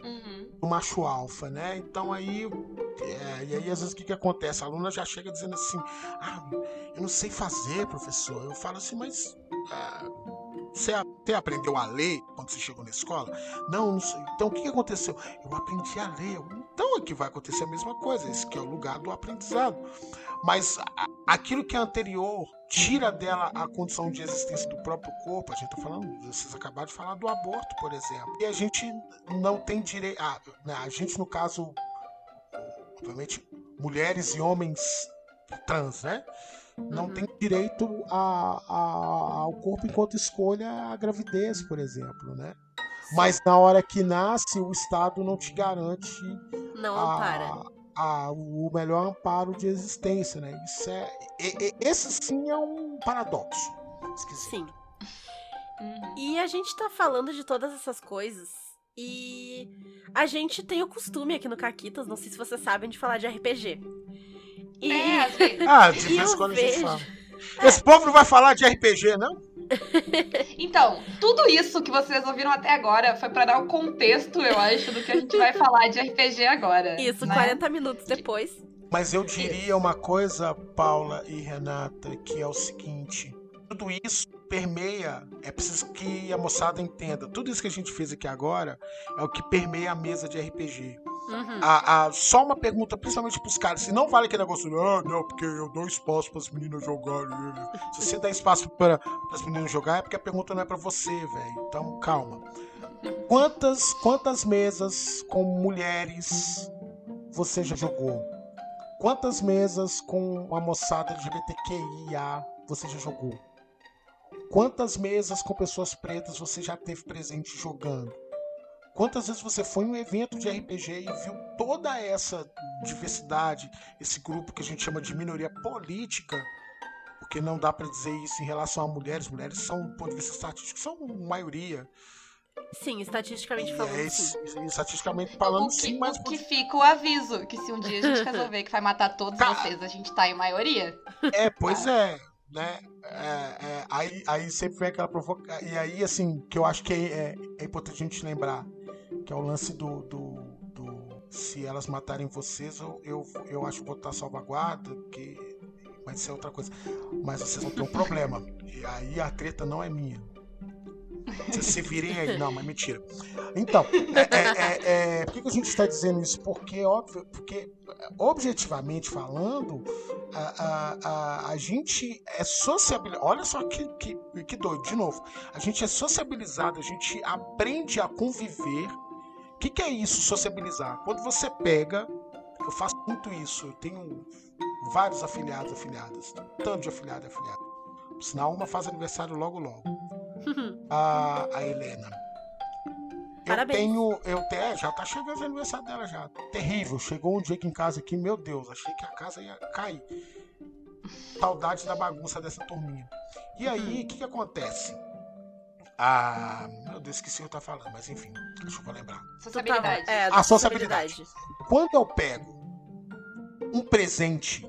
Uhum. Do macho alfa, né? Então aí, é, e aí às vezes o que, que acontece? A aluna já chega dizendo assim, ah, eu não sei fazer, professor. Eu falo assim, mas ah, você, a- você aprendeu a ler quando você chegou na escola? Não, não sei. Então o que, que aconteceu? Eu aprendi a ler. Então aqui vai acontecer a mesma coisa. Esse que é o lugar do aprendizado. Mas aquilo que é anterior tira dela a condição de existência do próprio corpo. A gente tá falando, vocês acabaram de falar do aborto, por exemplo. E a gente não tem direito. A, né, a gente, no caso, obviamente, mulheres e homens trans, né? Não Uhum. tem direito a, a- ao corpo enquanto escolha a gravidez, por exemplo, né? Mas na hora que nasce, o Estado não te garante Não ampara. A- o melhor amparo de existência, né? Isso é, e- e- esse sim é um paradoxo. Esquisito. Sim. Uhum. E a gente tá falando de todas essas coisas. E a gente tem o costume aqui no Caquitas, não sei se vocês sabem, de falar de RPG. E É, vezes. Ah, de vez em quando a gente vejo- fala. Esse povo não vai falar de RPG, não? Então, tudo isso que vocês ouviram até agora foi pra dar o contexto, eu acho, do que a gente vai falar de RPG agora. isso, né? 40 minutos depois. Mas eu diria uma coisa, Paula e Renata, que é o seguinte: tudo isso permeia, é preciso que a moçada entenda. Tudo isso que a gente fez aqui agora é o que permeia a mesa de RPG. Uhum. A, a- só uma pergunta, principalmente pros caras, se não vale aquele negócio, ah, não, porque eu dou espaço para as meninas jogarem. Se você dá espaço para as meninas jogar, é porque a pergunta não é para você, velho. Então, calma. Quantas, quantas mesas com mulheres você já jogou? Quantas mesas com a moçada LGBTQIA você já jogou? Quantas mesas com pessoas pretas você já teve presente jogando? Quantas vezes você foi em um evento de RPG e viu toda essa diversidade, esse grupo que a gente chama de minoria política? Porque não dá pra dizer isso em relação a mulheres. Mulheres são, do ponto de vista estatístico, são maioria. Sim, estatisticamente falando, é, sim. estatisticamente falando, que, sim, mas o que fica o aviso, que se um dia a gente resolver que vai matar todos Ca- vocês, a gente tá em maioria. É, pois é, né? É, é, aí, aí sempre vem aquela provocação. E aí, assim, que eu acho que é, é importante a gente lembrar, que é o lance do. do, do- se elas matarem vocês, eu, eu, eu acho que vou botar salvaguarda, que. Isso é outra coisa. Mas vocês vão ter um problema. E aí a treta não é minha. Vocês se virem aí. Não, mas mentira. Então, é, é, é, é, por que a gente está dizendo isso? Porque, óbvio, porque objetivamente falando, a, a, a, a gente é sociabilizado. Olha só que, que, que doido, de novo. A gente é sociabilizado, a gente aprende a conviver. O que, que é isso, sociabilizar? Quando você pega, eu faço muito isso, eu tenho vários afiliados, afiliadas, tanto de afiliado e afiliado. Por sinal, uma faz aniversário logo, logo. A, a Helena. Eu Parabéns. tenho. Eu te, é, já tá chegando o aniversário dela já. Terrível. Chegou um dia aqui em casa aqui, meu Deus, achei que a casa ia cair. Saudade da bagunça dessa turminha. E aí, o que, que acontece? Ah, meu Deus, esqueci o que eu tava falando, mas enfim, deixa eu lembrar. Sociabilidade. É, A da sociabilidade. sociabilidade. Quando eu pego um presente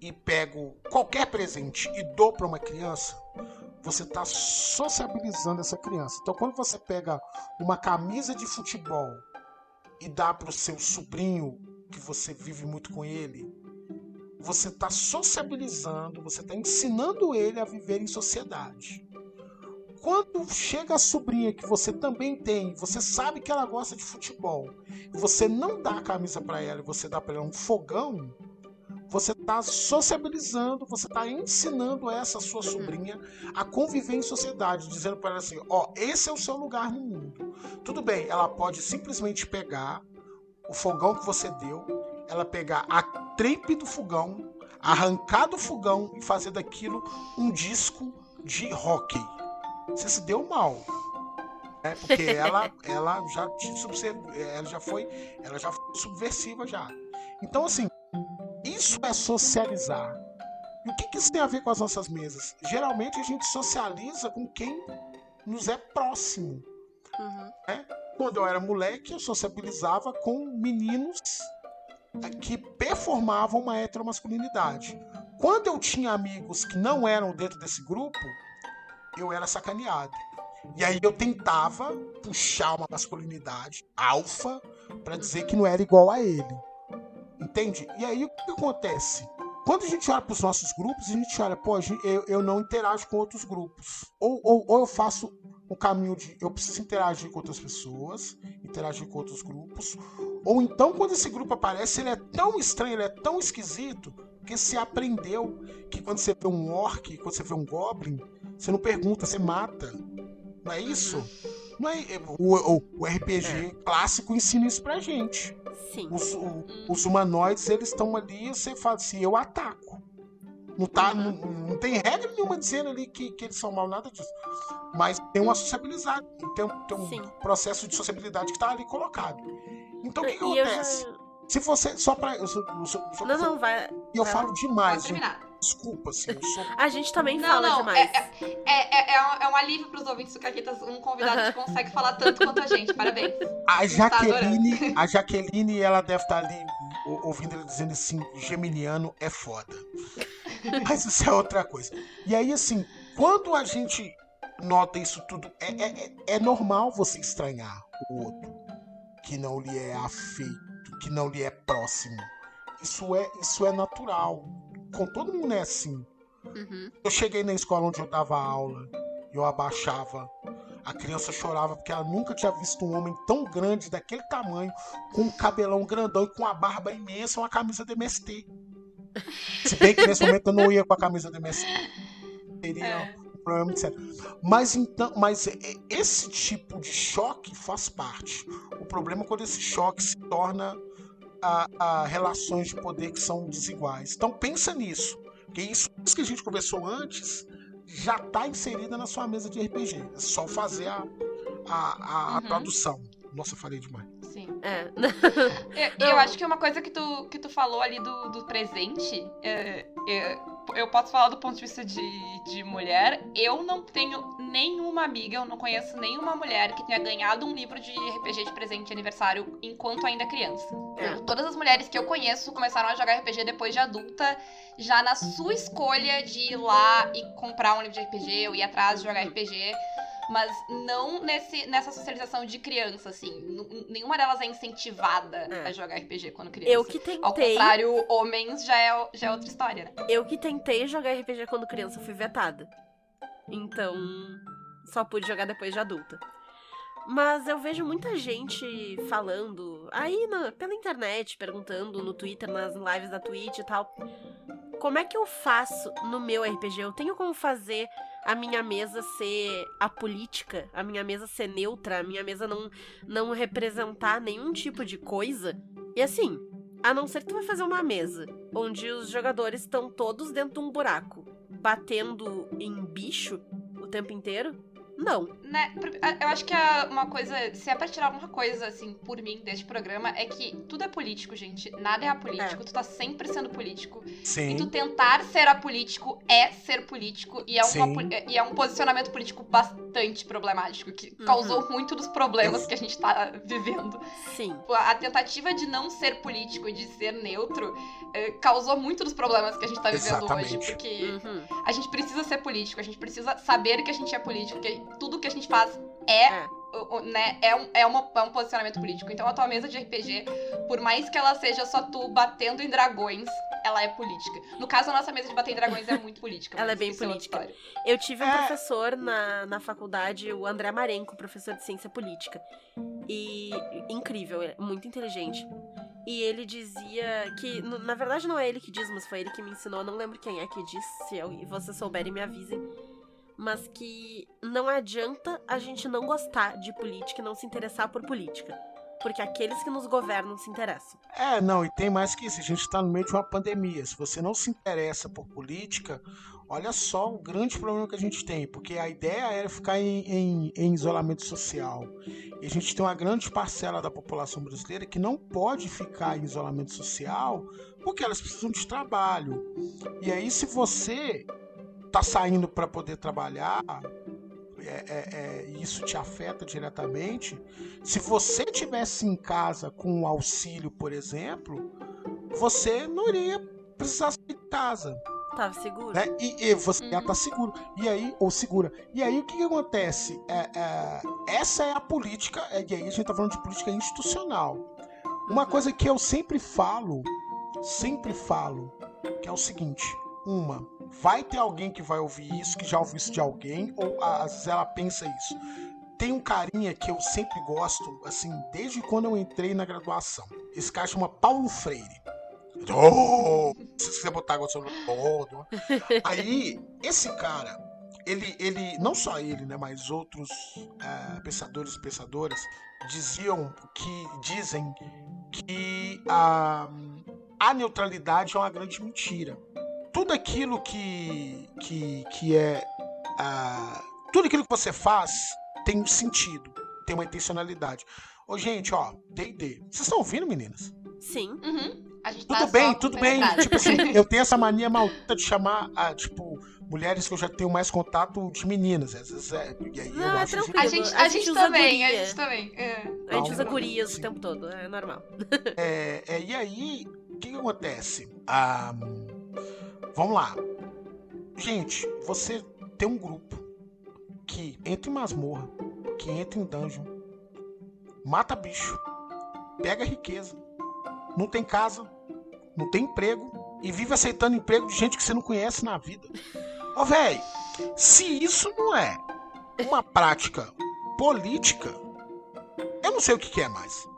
e pego qualquer presente e dou para uma criança, você está sociabilizando essa criança. Então, quando você pega uma camisa de futebol e dá para o seu sobrinho, que você vive muito com ele, você está sociabilizando, você está ensinando ele a viver em sociedade. Quando chega a sobrinha que você também tem, você sabe que ela gosta de futebol, e você não dá a camisa para ela e você dá para ela um fogão, você está sociabilizando, você está ensinando essa sua sobrinha a conviver em sociedade, dizendo para ela assim: ó, esse é o seu lugar no mundo. Tudo bem, ela pode simplesmente pegar o fogão que você deu, ela pegar a trempe do fogão, arrancar do fogão e fazer daquilo um disco de hockey. Você se deu mal. né? porque ela, ela já ela já foi, ela já foi subversiva já. Então assim, isso é socializar. E o que, que isso tem a ver com as nossas mesas? Geralmente a gente socializa com quem nos é próximo. Uhum. Quando eu era moleque, eu sociabilizava com meninos eh, que performavam uma heteromasculinidade. Quando eu tinha amigos que não eram dentro desse grupo, eu era sacaneado. E aí eu tentava puxar uma masculinidade alfa para dizer que não era igual a ele. Entende? E aí o que acontece? Quando a gente olha para os nossos grupos, a gente olha, pô, eu, eu não interajo com outros grupos. Ou, ou, ou eu faço um caminho de eu preciso interagir com outras pessoas, interagir com outros grupos. Ou então, quando esse grupo aparece, ele é tão estranho, ele é tão esquisito, que você aprendeu que quando você vê um orc, quando você vê um goblin, você não pergunta, você mata. Não é isso? Não é, o, o- o RPG clássico ensina isso pra gente. Sim. Os, o- os humanoides, eles estão ali, você fala assim, eu ataco. Não, tá, não, não tem regra nenhuma dizendo ali que, que eles são mal, nada disso. Mas tem uma sociabilidade, tem, um- tem um Sim. processo de sociabilidade que tá ali colocado. Então o que, que E eu já. acontece? Se você. Só pra. Eu, Não, não, vai. E eu vai falo demais, gente. terminar. Desculpa, assim, eu sou. A gente também Não, fala não, demais. É, é, é, um, é um alívio pros ouvintes do Caquetas, um convidado que consegue falar tanto quanto a gente. Parabéns. A. Jaqueline, a Jaqueline, ela deve estar ali ou- ouvindo ele dizendo assim, geminiano é foda. Mas isso é outra coisa. E aí, assim, quando a gente nota isso tudo, é, é, é- é normal você estranhar o outro que não lhe é afeito, que não lhe é próximo. Isso é, isso é natural. Com todo mundo é assim. Uhum. Eu cheguei na escola onde eu dava aula Eu abaixava. A criança chorava porque ela nunca tinha visto um homem tão grande, daquele tamanho, com um cabelão grandão e com uma barba imensa, uma camisa de MST. Se bem que nesse momento eu não ia com a camisa de MST. Seria É. um problema sério. Mas então, mas esse tipo de choque faz parte. O problema é quando esse choque se torna a, a relações de poder que são desiguais. Então pensa nisso. Que isso, isso que a gente conversou antes já está inserida na sua mesa de RPG. É só fazer a, a, a, a Uhum. tradução. Nossa, eu falei demais. Sim. É. Eu, eu acho que uma coisa que tu, que tu falou ali do, do presente, é, é, eu posso falar do ponto de vista de, de mulher. Eu não tenho nenhuma amiga, eu não conheço nenhuma mulher que tenha ganhado um livro de RPG de presente de aniversário enquanto ainda criança. É. Todas as mulheres que eu conheço começaram a jogar RPG depois de adulta, já na sua escolha de ir lá e comprar um livro de RPG ou ir atrás de jogar RPG. Mas não nesse, nessa socialização de criança, assim. N- nenhuma delas é incentivada É. a jogar RPG quando criança. Eu que Ao tentei. contrário, homens já é, já é outra história, né? Eu que tentei jogar RPG quando criança fui vetada. Então, só pude jogar depois de adulta. Mas eu vejo muita gente falando aí na- pela internet, perguntando no Twitter, nas lives da Twitch e tal. Como é que eu faço no meu RPG? Eu tenho como fazer a minha mesa ser apolítica, a minha mesa ser neutra, a minha mesa não, não representar nenhum tipo de coisa? E assim, a não ser que tu vai fazer uma mesa onde os jogadores estão todos dentro de um buraco, batendo em bicho o tempo inteiro? Não. Né, Eu acho que a- uma coisa, se é pra tirar alguma coisa, assim, por mim, deste programa, é que tudo é político, gente. Nada é apolítico. Tu tá sempre sendo político. E tu Sim. tentar ser apolítico é ser político. E é, uma Sim. e é um posicionamento político bastante problemático, que Uhum. causou muito dos problemas que a gente tá vivendo. Sim. A tentativa de não ser político e de ser neutro eh, causou muito dos problemas que a gente tá vivendo Exatamente. hoje. Porque Uhum. a gente precisa ser político, a gente precisa saber que a gente é político, que tudo que a gente faz é, É. né, é, um, é, uma- é um posicionamento político. Então a tua mesa de RPG, por mais que ela seja só tu batendo em dragões, ela é política. No caso, a nossa mesa de bater em dragões é muito política. Ela é bem outra política. Eu tive um É. professor na, na faculdade, o André Marenco, professor de ciência política. E incrível, é muito inteligente. E ele dizia que, na verdade não é ele que diz, mas foi ele que me ensinou, eu não lembro quem é que diz, se eu, e vocês souberem me avisem. Mas que não adianta a gente não gostar de política e não se interessar por política. Porque aqueles que nos governam se interessam. É, não, e tem mais que isso. A gente está no meio de uma pandemia. Se você não se interessa por política, olha só o grande problema que a gente tem. Porque a ideia era ficar em, em- em isolamento social. E a gente tem uma grande parcela da população brasileira que não pode ficar em isolamento social porque elas precisam de trabalho. E aí, se você tá saindo para poder trabalhar. é- é- é, e isso te afeta diretamente. Se você tivesse em casa com o auxílio, por exemplo, você não iria precisar sair de casa, Tava seguro? né? E, e você ia Uhum. estar seguro. E aí, ou segura. E aí o que, que acontece? É, é, essa é a política, é, e aí a gente tá falando de política institucional. Uma Uhum. coisa que eu sempre falo, sempre falo, que é o seguinte: uma, vai ter alguém que vai ouvir isso, que já ouviu isso de alguém, ou às vezes ela pensa isso. Tem um carinha que eu sempre gosto, assim, desde quando eu entrei na graduação. Esse cara chama Paulo Freire. Oh, se você quiser botar agora sobre todo. Aí, esse cara, ele, ele, não só ele, né, mas outros eh, pensadores e pensadoras diziam que dizem que a, a neutralidade é uma grande mentira. Tudo aquilo que, que, que é. ah, tudo aquilo que você faz tem um sentido, tem uma intencionalidade. Ô, gente, ó, DD. Vocês estão ouvindo, meninas? Sim. Uhum. A gente tá Tudo só bem, tudo bem. Tipo assim, eu tenho essa mania maldita de chamar, ah, tipo, mulheres que eu já tenho mais contato de meninas. Às vezes é. E aí eu Não, é acho que- tranquilo. A gente, A a gente gente usa também, a gente também. é. A gente usa gurias sim. o tempo todo, é normal. É, é, e aí, o que, que acontece? Ah, vamos lá. Gente, você tem um grupo que entra em masmorra, que entra em dungeon, mata bicho, pega riqueza, não tem casa, não tem emprego e vive aceitando emprego de gente que você não conhece na vida. Ô, véi, se isso não é uma prática política, eu não sei o que, que é mais.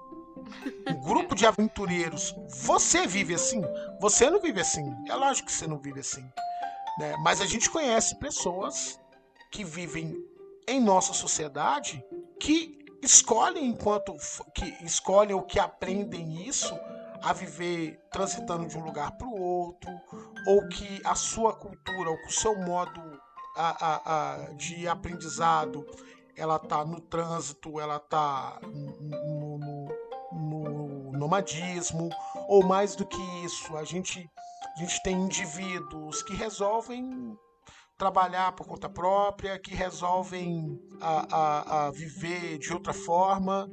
Um grupo de aventureiros. Você vive assim? Você não vive assim. É lógico que você não vive assim. Né? Mas a gente conhece pessoas que vivem em nossa sociedade que escolhem enquanto que escolhem ou que aprendem isso a viver transitando de um lugar para o outro, ou que a sua cultura, ou que o seu modo a, a, a, de aprendizado, ela tá no trânsito, ela tá nomadismo, ou mais do que isso, a gente, a gente tem indivíduos que resolvem trabalhar por conta própria, que resolvem a, a, a viver de outra forma.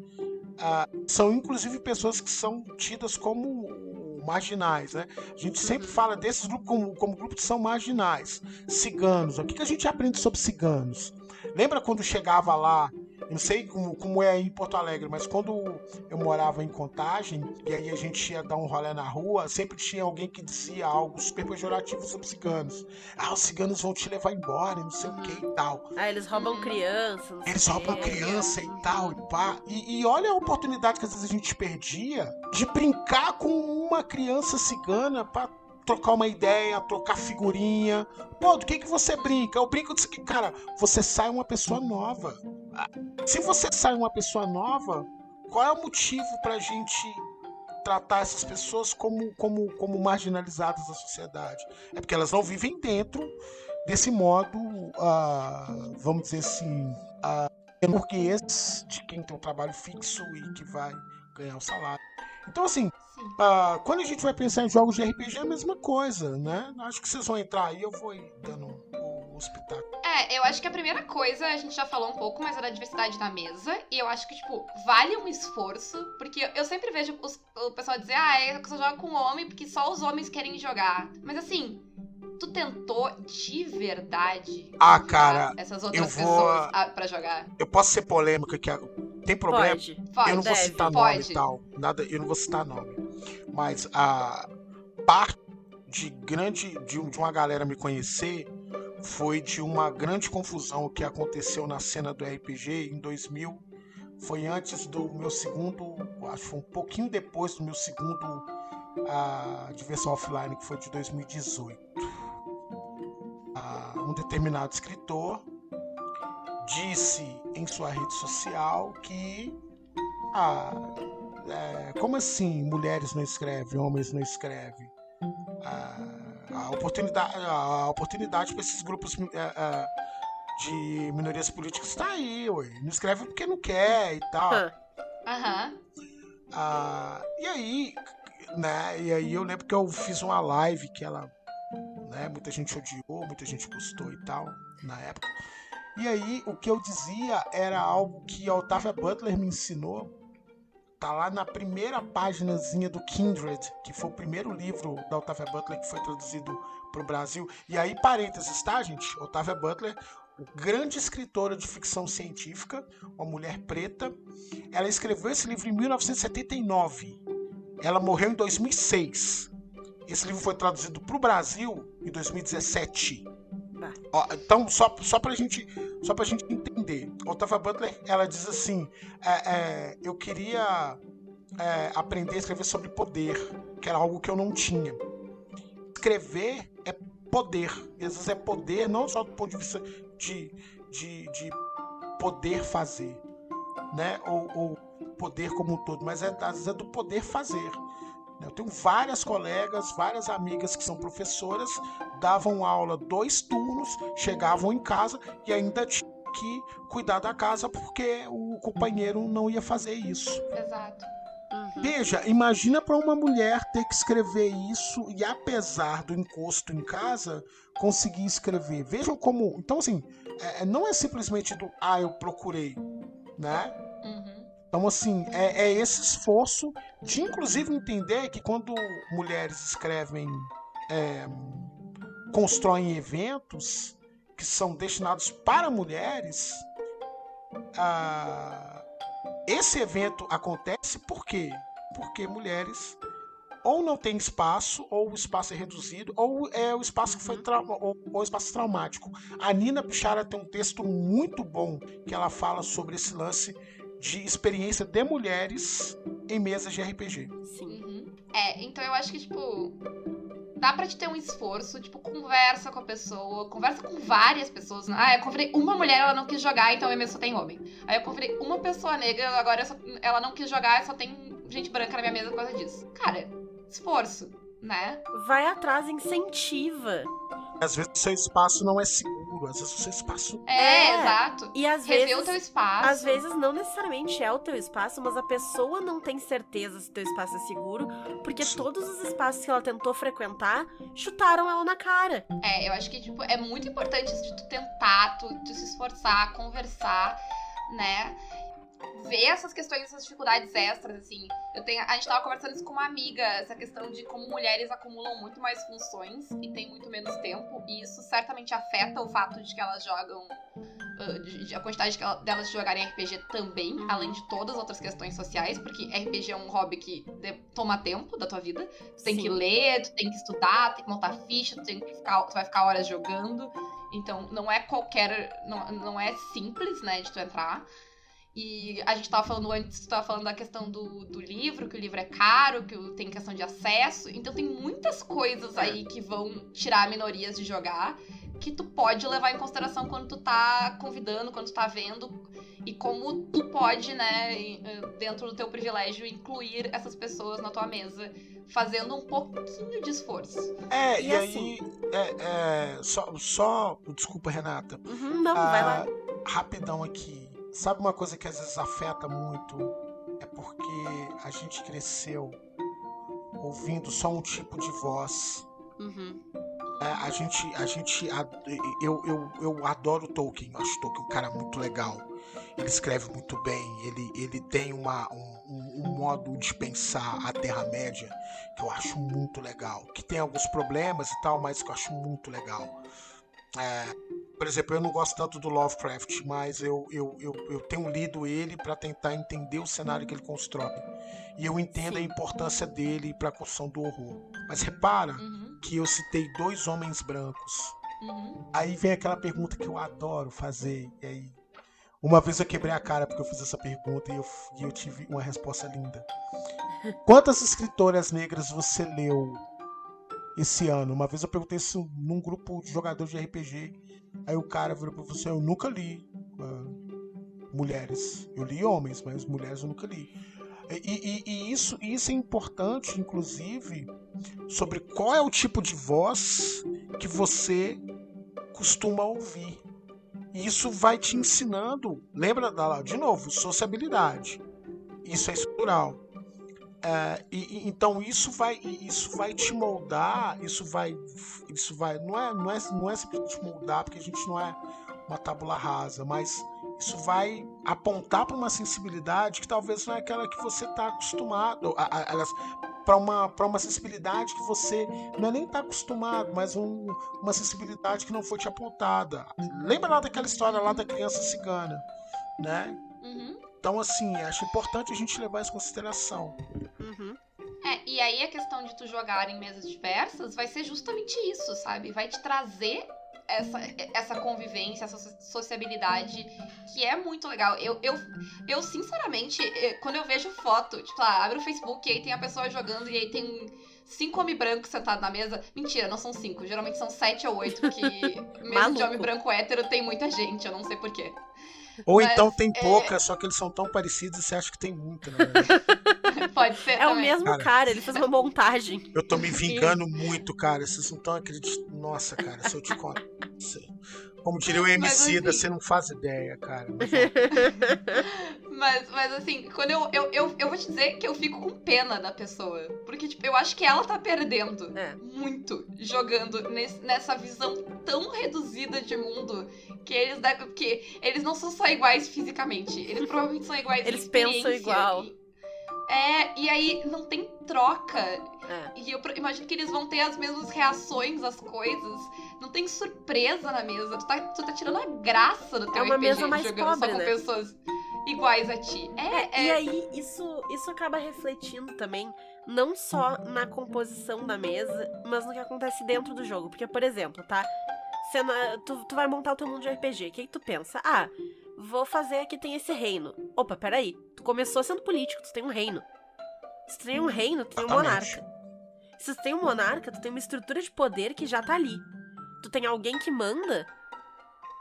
são inclusive pessoas que são tidas como marginais, né? A gente sempre fala desses grupos como, como grupos que são marginais. Ciganos. O que, que a gente aprende sobre ciganos? Lembra quando chegava lá não sei como, como é aí em Porto Alegre, mas quando eu morava em Contagem, e aí a gente ia dar um rolê na rua, sempre tinha alguém que dizia algo super pejorativo sobre ciganos. Ah, os ciganos vão te levar embora, não sei o que e tal. Ah, eles roubam crianças. Eles roubam criança e tal, e pá. E, e olha a oportunidade que às vezes a gente perdia de brincar com uma criança cigana pra trocar uma ideia, trocar figurinha. Pô, do que que você brinca? Eu brinco disso que, cara, você sai uma pessoa nova. Se você sai uma pessoa nova, qual é o motivo pra gente tratar essas pessoas como, como, como marginalizadas da sociedade? É porque elas não vivem dentro desse modo, uh, vamos dizer assim, uh, burguês de quem tem um trabalho fixo e que vai ganhar o salário. Então, assim, uh, quando a gente vai pensar em jogos de RPG, é a mesma coisa, né? Acho que vocês vão entrar aí, eu vou dando o espetáculo. É, eu acho que a primeira coisa, a gente já falou um pouco, mas era a diversidade na mesa. E eu acho que, tipo, vale um esforço. Porque eu sempre vejo os, o pessoal dizer, ah, eu só jogo com homem porque só os homens querem jogar. Mas assim, tu tentou de verdade ah, cara, essas outras vou... pessoas para jogar? Eu posso ser polêmica que tem problema? Pode. Pode, eu não deve, vou citar pode. nome e tal. Nada, eu não vou citar nome. Mas a parte de grande de, de uma galera me conhecer foi de uma grande confusão que aconteceu na cena do RPG em 2000. Foi antes do meu segundo, acho um pouquinho depois do meu segundo a diversão offline, que foi de 2018. Ah, um determinado escritor disse em sua rede social que ah, é, como assim mulheres não escrevem, homens não escrevem? Ah, a oportunidade, a oportunidade para esses grupos é, é, de minorias políticas está aí, ué. não escreve porque não quer e tal. Aham. Ah, e aí, né? E aí eu lembro que eu fiz uma live que ela, né? Muita gente odiou, muita gente gostou e tal na época. E aí o que eu dizia era algo que a Otávia Butler me ensinou. Tá lá na primeira páginazinha do Kindred, que foi o primeiro livro da Otávia Butler que foi traduzido para o Brasil. E aí, parênteses, tá, gente? Otávia Butler, grande escritora de ficção científica, uma mulher preta. Ela escreveu esse livro em 1979. Ela morreu em 2006. Esse livro foi traduzido para o Brasil em 2017. Ó, então, só, só pra gente só pra gente entender. Otávia Butler, ela diz assim, é, é, eu queria é, aprender a escrever sobre poder, que era algo que eu não tinha. Escrever é poder. E às vezes é poder não só do ponto de vista de, de, de poder fazer, né? Ou, ou, poder como um todo, mas é, às vezes é do poder fazer. Eu tenho várias colegas, várias amigas que são professoras, davam aula dois turnos, chegavam em casa e ainda tinham que cuidar da casa porque o companheiro não ia fazer isso. Exato. Uhum. Veja, imagina para uma mulher ter que escrever isso e apesar do encosto em casa conseguir escrever. Vejam como, então assim, é, não é simplesmente do ah eu procurei, né? Uhum. Então, assim, é, é, esse esforço de, inclusive, entender que quando mulheres escrevem, é, constroem eventos que são destinados para mulheres, esse evento acontece por quê? Porque mulheres ou não tem espaço, ou o espaço é reduzido, ou é o espaço que foi trauma, ou, ou espaço traumático. A Nina Pichara tem um texto muito bom que ela fala sobre esse lance de experiência de mulheres em mesas de RPG. Sim. Uhum. É, então eu acho que, tipo, dá pra te ter um esforço, tipo, conversa com a pessoa, conversa com várias pessoas. Ah, eu convidei uma mulher, ela não quis jogar, então a minha só tem homem. Aí eu convidei uma pessoa negra, agora só, ela não quis jogar, só tem gente branca na minha mesa por causa disso. Cara, esforço, né? Vai atrás, incentiva. Às vezes o seu espaço não é seguro, às vezes o seu espaço. É, É. exato. E às Rever vezes. o teu espaço. Às vezes não necessariamente é o teu espaço, mas a pessoa não tem certeza se o teu espaço é seguro, porque Sim. todos os espaços que ela tentou frequentar chutaram ela na cara. É, eu acho que, tipo, é muito importante isso de tu tentar, tu, tu se esforçar, conversar, né? Ver essas questões, essas dificuldades extras, assim. Eu tenho, a gente tava conversando isso com uma amiga, essa questão de como mulheres acumulam muito mais funções e tem muito menos tempo, e isso certamente afeta o fato de que elas jogam. ah, de- de- a quantidade delas de jogarem RPG também, Uhum. além de todas as outras questões sociais, porque RPG é um hobby que de- toma tempo da tua vida. Tu tem Sim. que ler, tu tem que estudar, tem que montar ficha, tu, tem que ficar, tu vai ficar horas jogando. Então, não é qualquer. Não, não é simples, né, de tu entrar. E a gente tava falando antes, tu tava falando da questão do, do livro, que o livro é caro, que tem questão de acesso. Então tem muitas coisas aí que vão tirar minorias de jogar, que tu pode levar em consideração quando tu tá convidando, quando tu tá vendo. E como tu pode, né, eh, dentro do teu privilégio, incluir essas pessoas na tua mesa, fazendo um pouquinho de esforço. É, E e, assim- aí. É, é, só, só. Desculpa, Renata. Uhum, não, vai lá. Ah, Rapidão aqui. Sabe uma coisa que às vezes afeta muito? É porque a gente cresceu ouvindo só um tipo de voz. Uhum. É, a gente, a gente, ad- eu, eu, eu adoro Tolkien. Acho Tolkien um cara muito legal. Ele escreve muito bem. Ele, ele tem uma, um, um- um modo de pensar a Terra Média que eu acho muito legal. Que tem alguns problemas e tal, mas que eu acho muito legal. É, por exemplo, eu não gosto tanto do Lovecraft, mas eu, eu, eu, eu tenho lido ele para tentar entender o cenário que ele constrói. E eu entendo a Sim. importância dele para a construção do horror. Mas repara Uhum, que eu citei dois homens brancos. uhum. Aí vem aquela pergunta que eu adoro fazer. E aí, uma vez eu quebrei a cara porque eu fiz essa pergunta e eu, e eu tive uma resposta linda. Quantas escritoras negras você leu esse ano? Uma vez eu perguntei isso num grupo de jogadores de RPG. Aí o cara virou pra você: Eu nunca li ah, mulheres. Eu li homens, mas mulheres eu nunca li. E, e- e isso, isso é importante, inclusive, sobre qual é o tipo de voz que você costuma ouvir. E isso vai te ensinando, lembra de novo, sociabilidade. Isso é estrutural. É, e, então isso vai isso vai te moldar, isso vai isso vai não é não é não é simplesmente moldar porque a gente não é uma tábula rasa, mas isso vai apontar para uma sensibilidade que talvez não é aquela que você está acostumado, para uma para uma sensibilidade que você não é nem está acostumado, mas um, uma sensibilidade que não foi te apontada. Lembra lá daquela história lá da criança cigana, né? Uhum. Então assim, acho importante a gente levar isso em consideração. Uhum. É, e aí a questão de tu jogar em mesas diversas vai ser justamente isso, sabe? Vai te trazer essa, essa convivência, essa so- sociabilidade, que é muito legal. Eu, eu, eu, sinceramente, eh, quando eu vejo foto, tipo, lá, abre o Facebook e aí tem a pessoa jogando e aí tem cinco homens brancos sentados na mesa. Mentira, não são cinco, geralmente são sete ou oito, porque mesa de homem branco hétero tem muita gente, eu não sei porquê. Ou Mas, então tem é- pouca, só que eles são tão parecidos e você acha que tem muita, né? Pode ser É o também. mesmo Cara. cara, ele fez uma montagem. Eu tô me vingando muito, cara. Vocês não estão acreditando. Nossa, cara, se eu te conto. Como diria o Mas, MC, assim- você não faz ideia, cara. Mas, Mas, mas assim, quando eu, eu, eu, eu vou te dizer que eu fico com pena da pessoa. Porque, tipo, eu acho que ela tá perdendo É. muito jogando nesse- nessa visão tão reduzida de mundo que eles devem. Porque eles não são só iguais fisicamente. Eles provavelmente são iguais Eles pensam igual. E- é, e aí não tem troca. É. E eu imagino que eles vão ter as mesmas reações às coisas. Não tem surpresa na mesa. Tu tá, tu tá tirando a graça do teu É uma RPG mesa mais jogando pobre, só com né? pessoas iguais a ti. É, é. E aí, isso, isso acaba refletindo também não só na composição da mesa, mas no que acontece dentro do jogo. Porque, por exemplo, tá? Cena, tu, tu vai montar o teu mundo de RPG. O que, que tu pensa? Ah, vou fazer aqui tem esse reino. Opa, peraí. Tu começou sendo político, tu tem um reino. Se tu tem um reino, tu tem um monarca. Se tu tem um monarca, tu tem uma estrutura de poder que já tá ali. Tu tem alguém que manda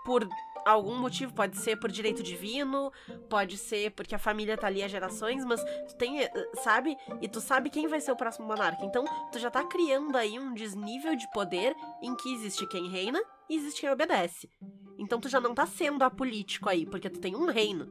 por algum motivo, pode ser por direito divino, pode ser porque a família tá ali há gerações, mas tu tem, eh, sabe? E tu sabe quem vai ser o próximo monarca. Então, tu já tá criando aí um desnível de poder em que existe quem reina e existe quem obedece. Então tu já não tá sendo apolítico aí, porque tu tem um reino.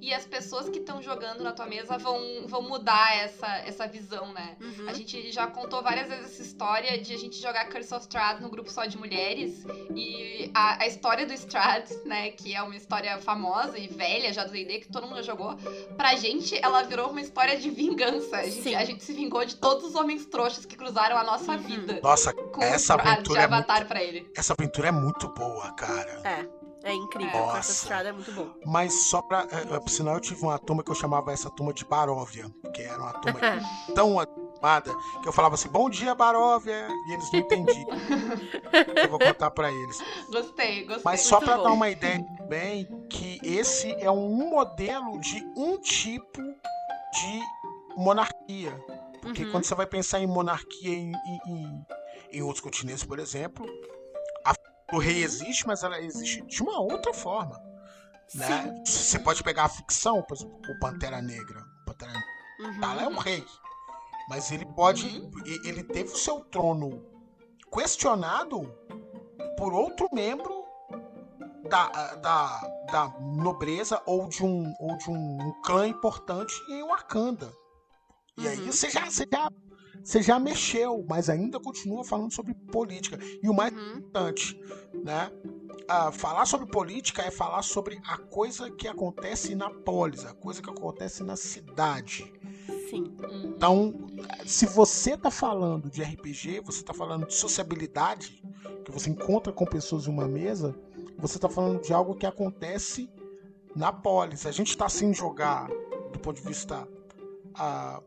E as pessoas que estão jogando na tua mesa vão, vão mudar essa, essa visão, né? Uhum. A gente já contou várias vezes essa história de a gente jogar Curse of Strahd no grupo só de mulheres. E a, a história do Strahd, né, que é uma história famosa e velha já do D&D, que todo mundo já jogou, pra gente ela virou uma história de vingança. A gente, a gente se vingou de todos os homens trouxas que cruzaram a nossa Uhum. vida. Nossa, Com essa aventura de é muito- avatar pra ele. essa aventura é muito boa, cara. É. É incrível. É. Nossa. of Strahd é muito bom. Mas só pra. é, é, por sinal, eu tive uma turma que eu chamava essa turma de Baróvia, que era uma turma tão animada que eu falava assim: Bom dia, Baróvia! E eles não entendiam. eu vou contar pra eles. Gostei, gostei. Mas só pra bom. dar uma ideia bem que esse é um modelo de um tipo de monarquia. Porque Uhum. quando você vai pensar em monarquia em, em- em- em outros continentes, por exemplo, o rei existe, mas ela existe de uma outra forma. Né? Você pode pegar a ficção, por exemplo, o Pantera Negra. O Pantera Negra Uhum. T'Challa é um rei. Mas ele pode. Uhum. Ele teve o seu trono questionado por outro membro da, da, da nobreza ou de um, ou de um clã importante em Wakanda. E aí Uhum. você já, você, já, você já mexeu, mas ainda continua falando sobre política. E o mais Uhum. importante, né? Ah, falar sobre política é falar sobre a coisa que acontece na polis, a coisa que acontece na cidade. Sim. Uhum. Então, se você tá falando de RPG, você tá falando de sociabilidade, que você encontra com pessoas em uma mesa, você tá falando de algo que acontece na polis. A gente tá sem jogar do ponto de vista ah,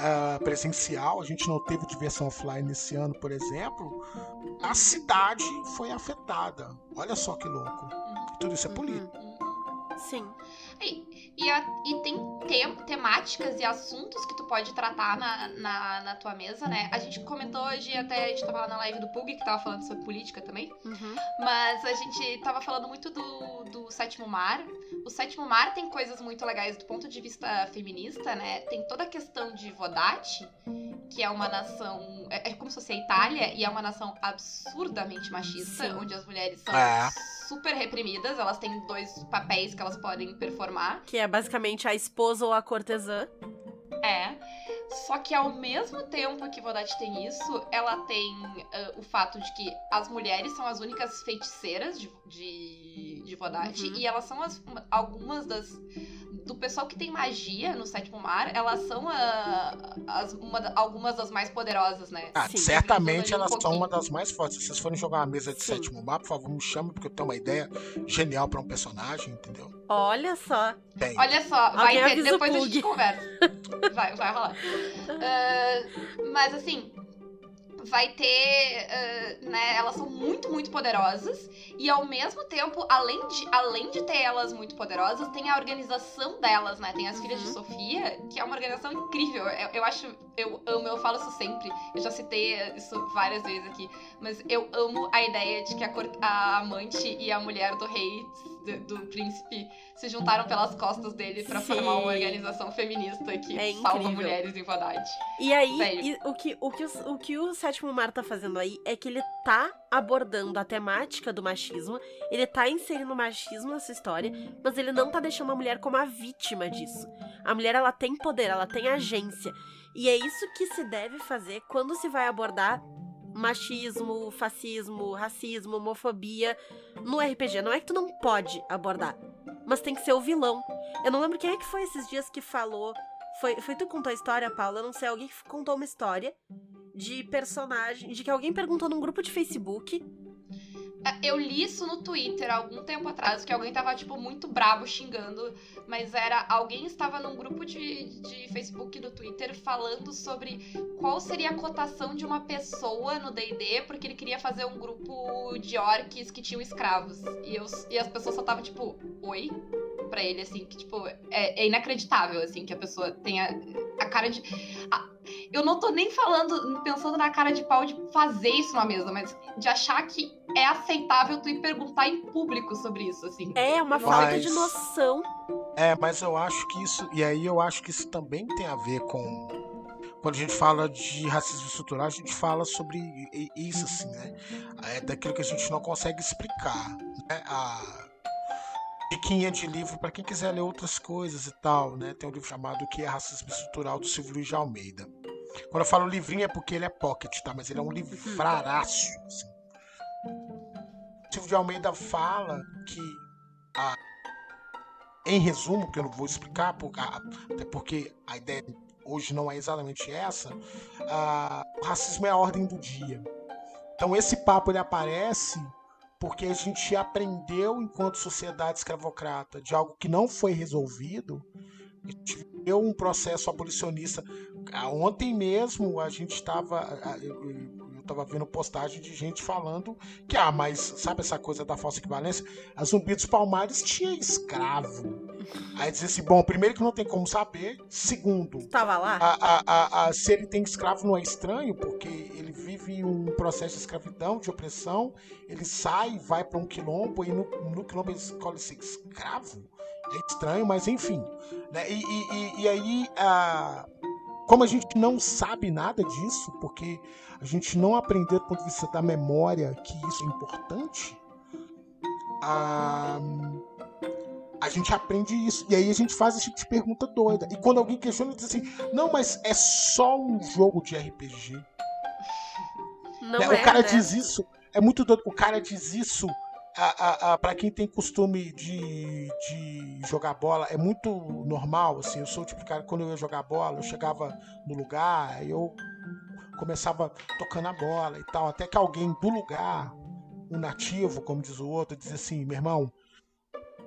ah, presencial, a gente não teve diversão offline esse ano, por exemplo. A cidade foi afetada. Olha só que louco. Tudo isso é político. Uhum. Uhum. Sim. E, e, a- e tem tem- temáticas e assuntos que tu pode tratar na, na, na tua mesa, né? A gente comentou hoje, até a gente tava lá na live do Pug, que tava falando sobre política também. Uhum. Mas a gente tava falando muito do, do Sétimo Mar. O Sétimo Mar tem coisas muito legais do ponto de vista feminista, né? Tem toda a questão de Vodate, que é uma nação. É, é como se fosse a Itália, e é uma nação absurdamente machista, Sim. onde as mulheres são É. super reprimidas, elas têm dois papéis que elas podem performar. Que é basicamente a esposa ou a cortesã. É. Só que ao mesmo tempo que Vodate tem isso, ela tem ah, o fato de que as mulheres são as únicas feiticeiras de, de, de Vodate. Uhum. E elas são as- uma- algumas das. Do pessoal que tem magia no sétimo mar, elas são a- as, uma algumas das mais poderosas, né? Ah, Sim. certamente ali um elas são uma das mais fortes. Se vocês forem jogar uma mesa de Sim. sétimo mar, por favor, me chame, porque eu tenho uma ideia genial pra um personagem, entendeu? Olha só. Tem. Olha só, vai ter, depois a gente conversa. Vai, vai rolar. Ah, mas assim, vai ter, ah, né, elas são muito, muito poderosas e ao mesmo tempo, além de, além de ter elas muito poderosas, tem a organização delas, né? Tem as filhas de Uhum. Sofia, que é uma organização incrível. Eu, eu acho, eu amo, eu falo isso sempre. Eu já citei isso várias vezes aqui, mas eu amo a ideia de que a, a amante e a mulher do rei, do, do príncipe, se juntaram pelas costas dele pra Sim. formar uma organização feminista que É salva mulheres em Vodate. E aí, e o, que, o, que o, o que o Sétimo Mar tá fazendo aí é que ele tá abordando a temática do machismo, ele tá inserindo o machismo nessa história, mas ele não tá deixando a mulher como a vítima disso. A mulher, ela tem poder, ela tem agência. E é isso que se deve fazer quando se vai abordar machismo, fascismo, racismo, homofobia no RPG. Não é que tu não pode abordar, mas tem que ser o vilão. Eu não lembro quem é que foi esses dias que falou foi, foi tu que contou a história, Paula? Eu não sei, alguém contou uma história de personagem. De que alguém perguntou num grupo de Facebook. Eu li isso no Twitter algum tempo atrás, que alguém tava, tipo, muito bravo xingando, mas era. Alguém estava num grupo de, de Facebook do Twitter falando sobre qual seria a cotação de uma pessoa no DD, porque ele queria fazer um grupo de orcs que tinham escravos. E, eu, e as pessoas só estavam, tipo, oi? Pra ele, assim, que, tipo, é, é inacreditável, assim, que a pessoa tenha a cara de. A, eu não tô nem falando, pensando na cara de pau de fazer isso na mesa, mas de achar que é aceitável tu ir perguntar em público sobre isso, assim. É, uma Mas- falta de noção. É, mas eu acho que isso. E aí eu acho que isso também tem a ver com. Quando a gente fala de racismo estrutural, a gente fala sobre isso, assim, né? É daquilo que a gente não consegue explicar. Né? A diquinha de livro para quem quiser ler outras coisas e tal, né? Tem um livro chamado O que é Racismo Estrutural, do Silvio Luiz de Almeida. Quando eu falo livrinho é porque ele é pocket, tá? Mas ele é um livraraço. Assim. Silvio de Almeida fala que a em resumo, que eu não vou explicar, até porque a ideia hoje não é exatamente essa, o racismo é a ordem do dia. Então esse papo ele aparece porque a gente aprendeu enquanto sociedade escravocrata de algo que não foi resolvido. A gente viveu um processo abolicionista. Ah, Ontem mesmo a gente estava. Estava vendo postagem de gente falando que, ah, mas sabe essa coisa da falsa equivalência? A Zumbi dos Palmares tinha escravo. Aí dizia assim: bom, primeiro que não tem como saber. Segundo, Tava lá? a, a, a, a- se ele tem escravo não é estranho, porque ele vive um processo de escravidão, de opressão, ele sai, vai para um quilombo e no, no quilombo ele escolhe ser escravo. É estranho, mas enfim. né? E, e- e- e aí, a- como a gente não sabe nada disso, porque a gente não aprendeu do ponto de vista da memória que isso é importante, a, a gente aprende isso. E aí a gente faz esse tipo de pergunta doida. E quando alguém questiona, diz assim: não, mas é só um jogo de RPG. Não né? é, o cara né? diz isso, é muito doido. O cara diz isso a, a, a, para quem tem costume de, de jogar bola, é muito normal. Assim, eu sou o tipo de cara quando eu ia jogar bola, eu chegava no lugar, eu começava tocando a bola e tal, até que alguém do lugar, um nativo, como diz o outro, diz assim: meu irmão,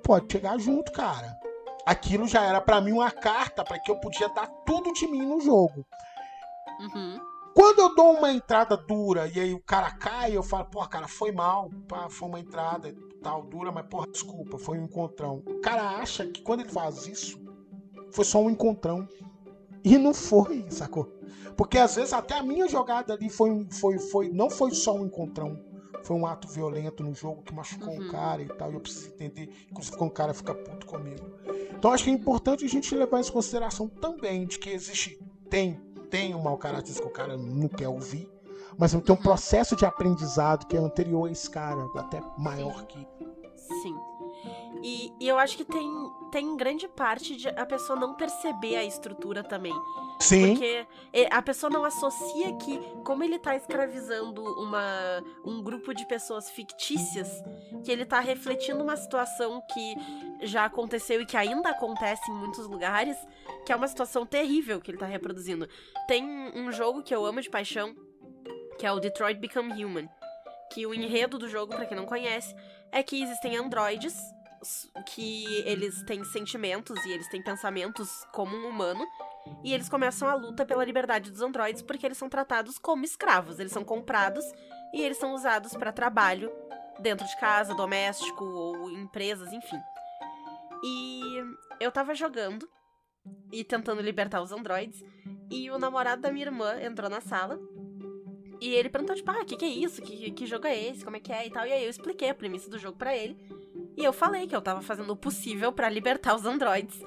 pode chegar junto, cara. Aquilo já era pra mim uma carta para que eu podia dar tudo de mim no jogo. Uhum. Quando eu dou uma entrada dura e aí o cara cai, eu falo, porra, cara, foi mal, pá, foi uma entrada tal, dura, mas porra, desculpa, foi um encontrão. O cara acha que quando ele faz isso, foi só um encontrão. E não foi, sacou? Porque às vezes até a minha jogada ali foi, um- foi, foi não foi só um encontrão. Foi um ato violento no jogo que machucou Uhum. o cara e tal. E eu preciso entender, inclusive quando o cara fica puto comigo. Então acho que é importante a gente levar isso em consideração também, de que existe, tem, tem um mau caráter que o cara não quer ouvir, mas tem um Uhum. processo de aprendizado que é anterior a esse cara, até maior que. Sim. E, e eu acho que tem, tem grande parte de a pessoa não perceber a estrutura também. Sim. Porque é, a pessoa não associa que, como ele tá escravizando uma, um grupo de pessoas fictícias, que ele tá refletindo uma situação que já aconteceu e que ainda acontece em muitos lugares, que é uma situação terrível que ele tá reproduzindo. Tem um jogo que eu amo de paixão, que é o Detroit Become Human. Que o enredo do jogo, pra quem não conhece, é que existem androides que eles têm sentimentos e eles têm pensamentos como um humano. E eles começam a luta pela liberdade dos androides porque eles são tratados como escravos. Eles são comprados e eles são usados para trabalho dentro de casa, doméstico ou em empresas, enfim. E eu tava jogando e tentando libertar os androides. E o namorado da minha irmã entrou na sala. E ele perguntou, tipo, ah, o que, que é isso? Que, que jogo é esse? Como é que é? E tal. E aí eu expliquei a premissa do jogo pra ele. E eu falei que eu tava fazendo o possível pra libertar os androides.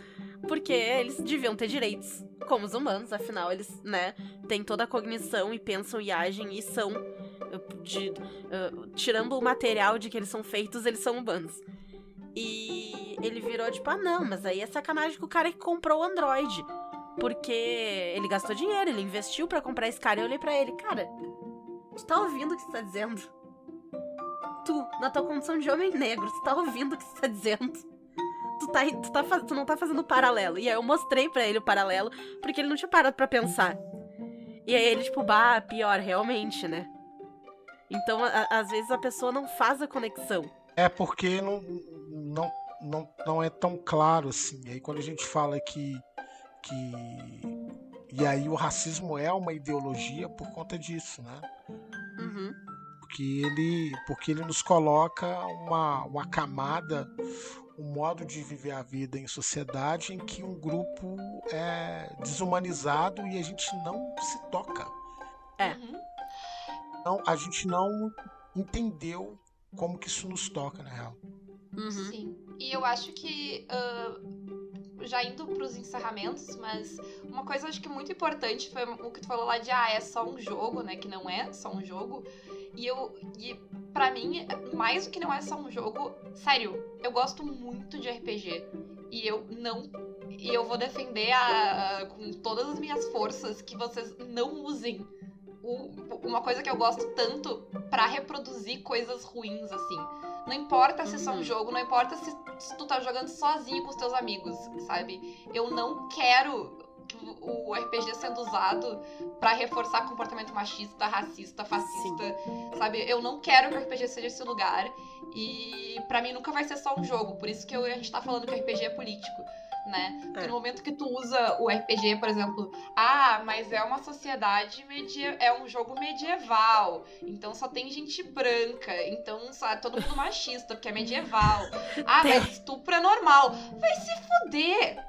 Porque eles deviam ter direitos como os humanos, afinal, eles, né, têm toda a cognição e pensam e agem e são. de- uh, tirando o material de que eles são feitos, eles são humanos. E ele virou tipo, ah não, mas aí é sacanagem com o cara que comprou o Android. Porque ele gastou dinheiro, ele investiu pra comprar esse cara. E eu olhei pra ele, cara, tu tá ouvindo o que você tá dizendo? Tu, na tua condição de homem negro, tu tá ouvindo o que você tá dizendo? Tu, tá, tu, tá, tu não tá fazendo paralelo. E aí eu mostrei pra ele o paralelo, porque ele não tinha parado pra pensar. E aí ele, tipo, bah, pior, realmente, né? Então, a- às vezes a pessoa não faz a conexão. É porque não, não, não, não é tão claro assim. Aí quando a gente fala que, que. E aí o racismo é uma ideologia por conta disso, né? Uhum. Porque ele, porque ele nos coloca uma, uma camada, um modo de viver a vida em sociedade em que um grupo é desumanizado e a gente não se toca. É. Uhum. Não, a gente não entendeu como que isso nos toca, na real. Uhum. Sim. E eu acho que. ah, já indo pros encerramentos, mas uma coisa acho que muito importante foi o que tu falou lá de ah, é só um jogo, né? Que não é só um jogo. E eu. E pra mim, mais do que não é só um jogo, sério, eu gosto muito de RPG. E eu não. E eu vou defender a, a- com todas as minhas forças que vocês não usem o- uma coisa que eu gosto tanto pra reproduzir coisas ruins, assim. Não importa se é só um Uhum. jogo, não importa se, se tu tá jogando sozinho com os teus amigos, sabe? Eu não quero que o RPG sendo usado pra reforçar comportamento machista, racista, fascista, sabe? Eu não quero que o RPG seja esse lugar. E pra mim nunca vai ser só um jogo. Por isso que eu- a gente tá falando que o RPG é político. Né? Porque É. no momento que tu usa o RPG, por exemplo, ah, mas é uma sociedade medieval, é um jogo medieval, então só tem gente branca, então só é todo mundo machista, porque é medieval. Ah, mas estupro é normal. Vai se fuder!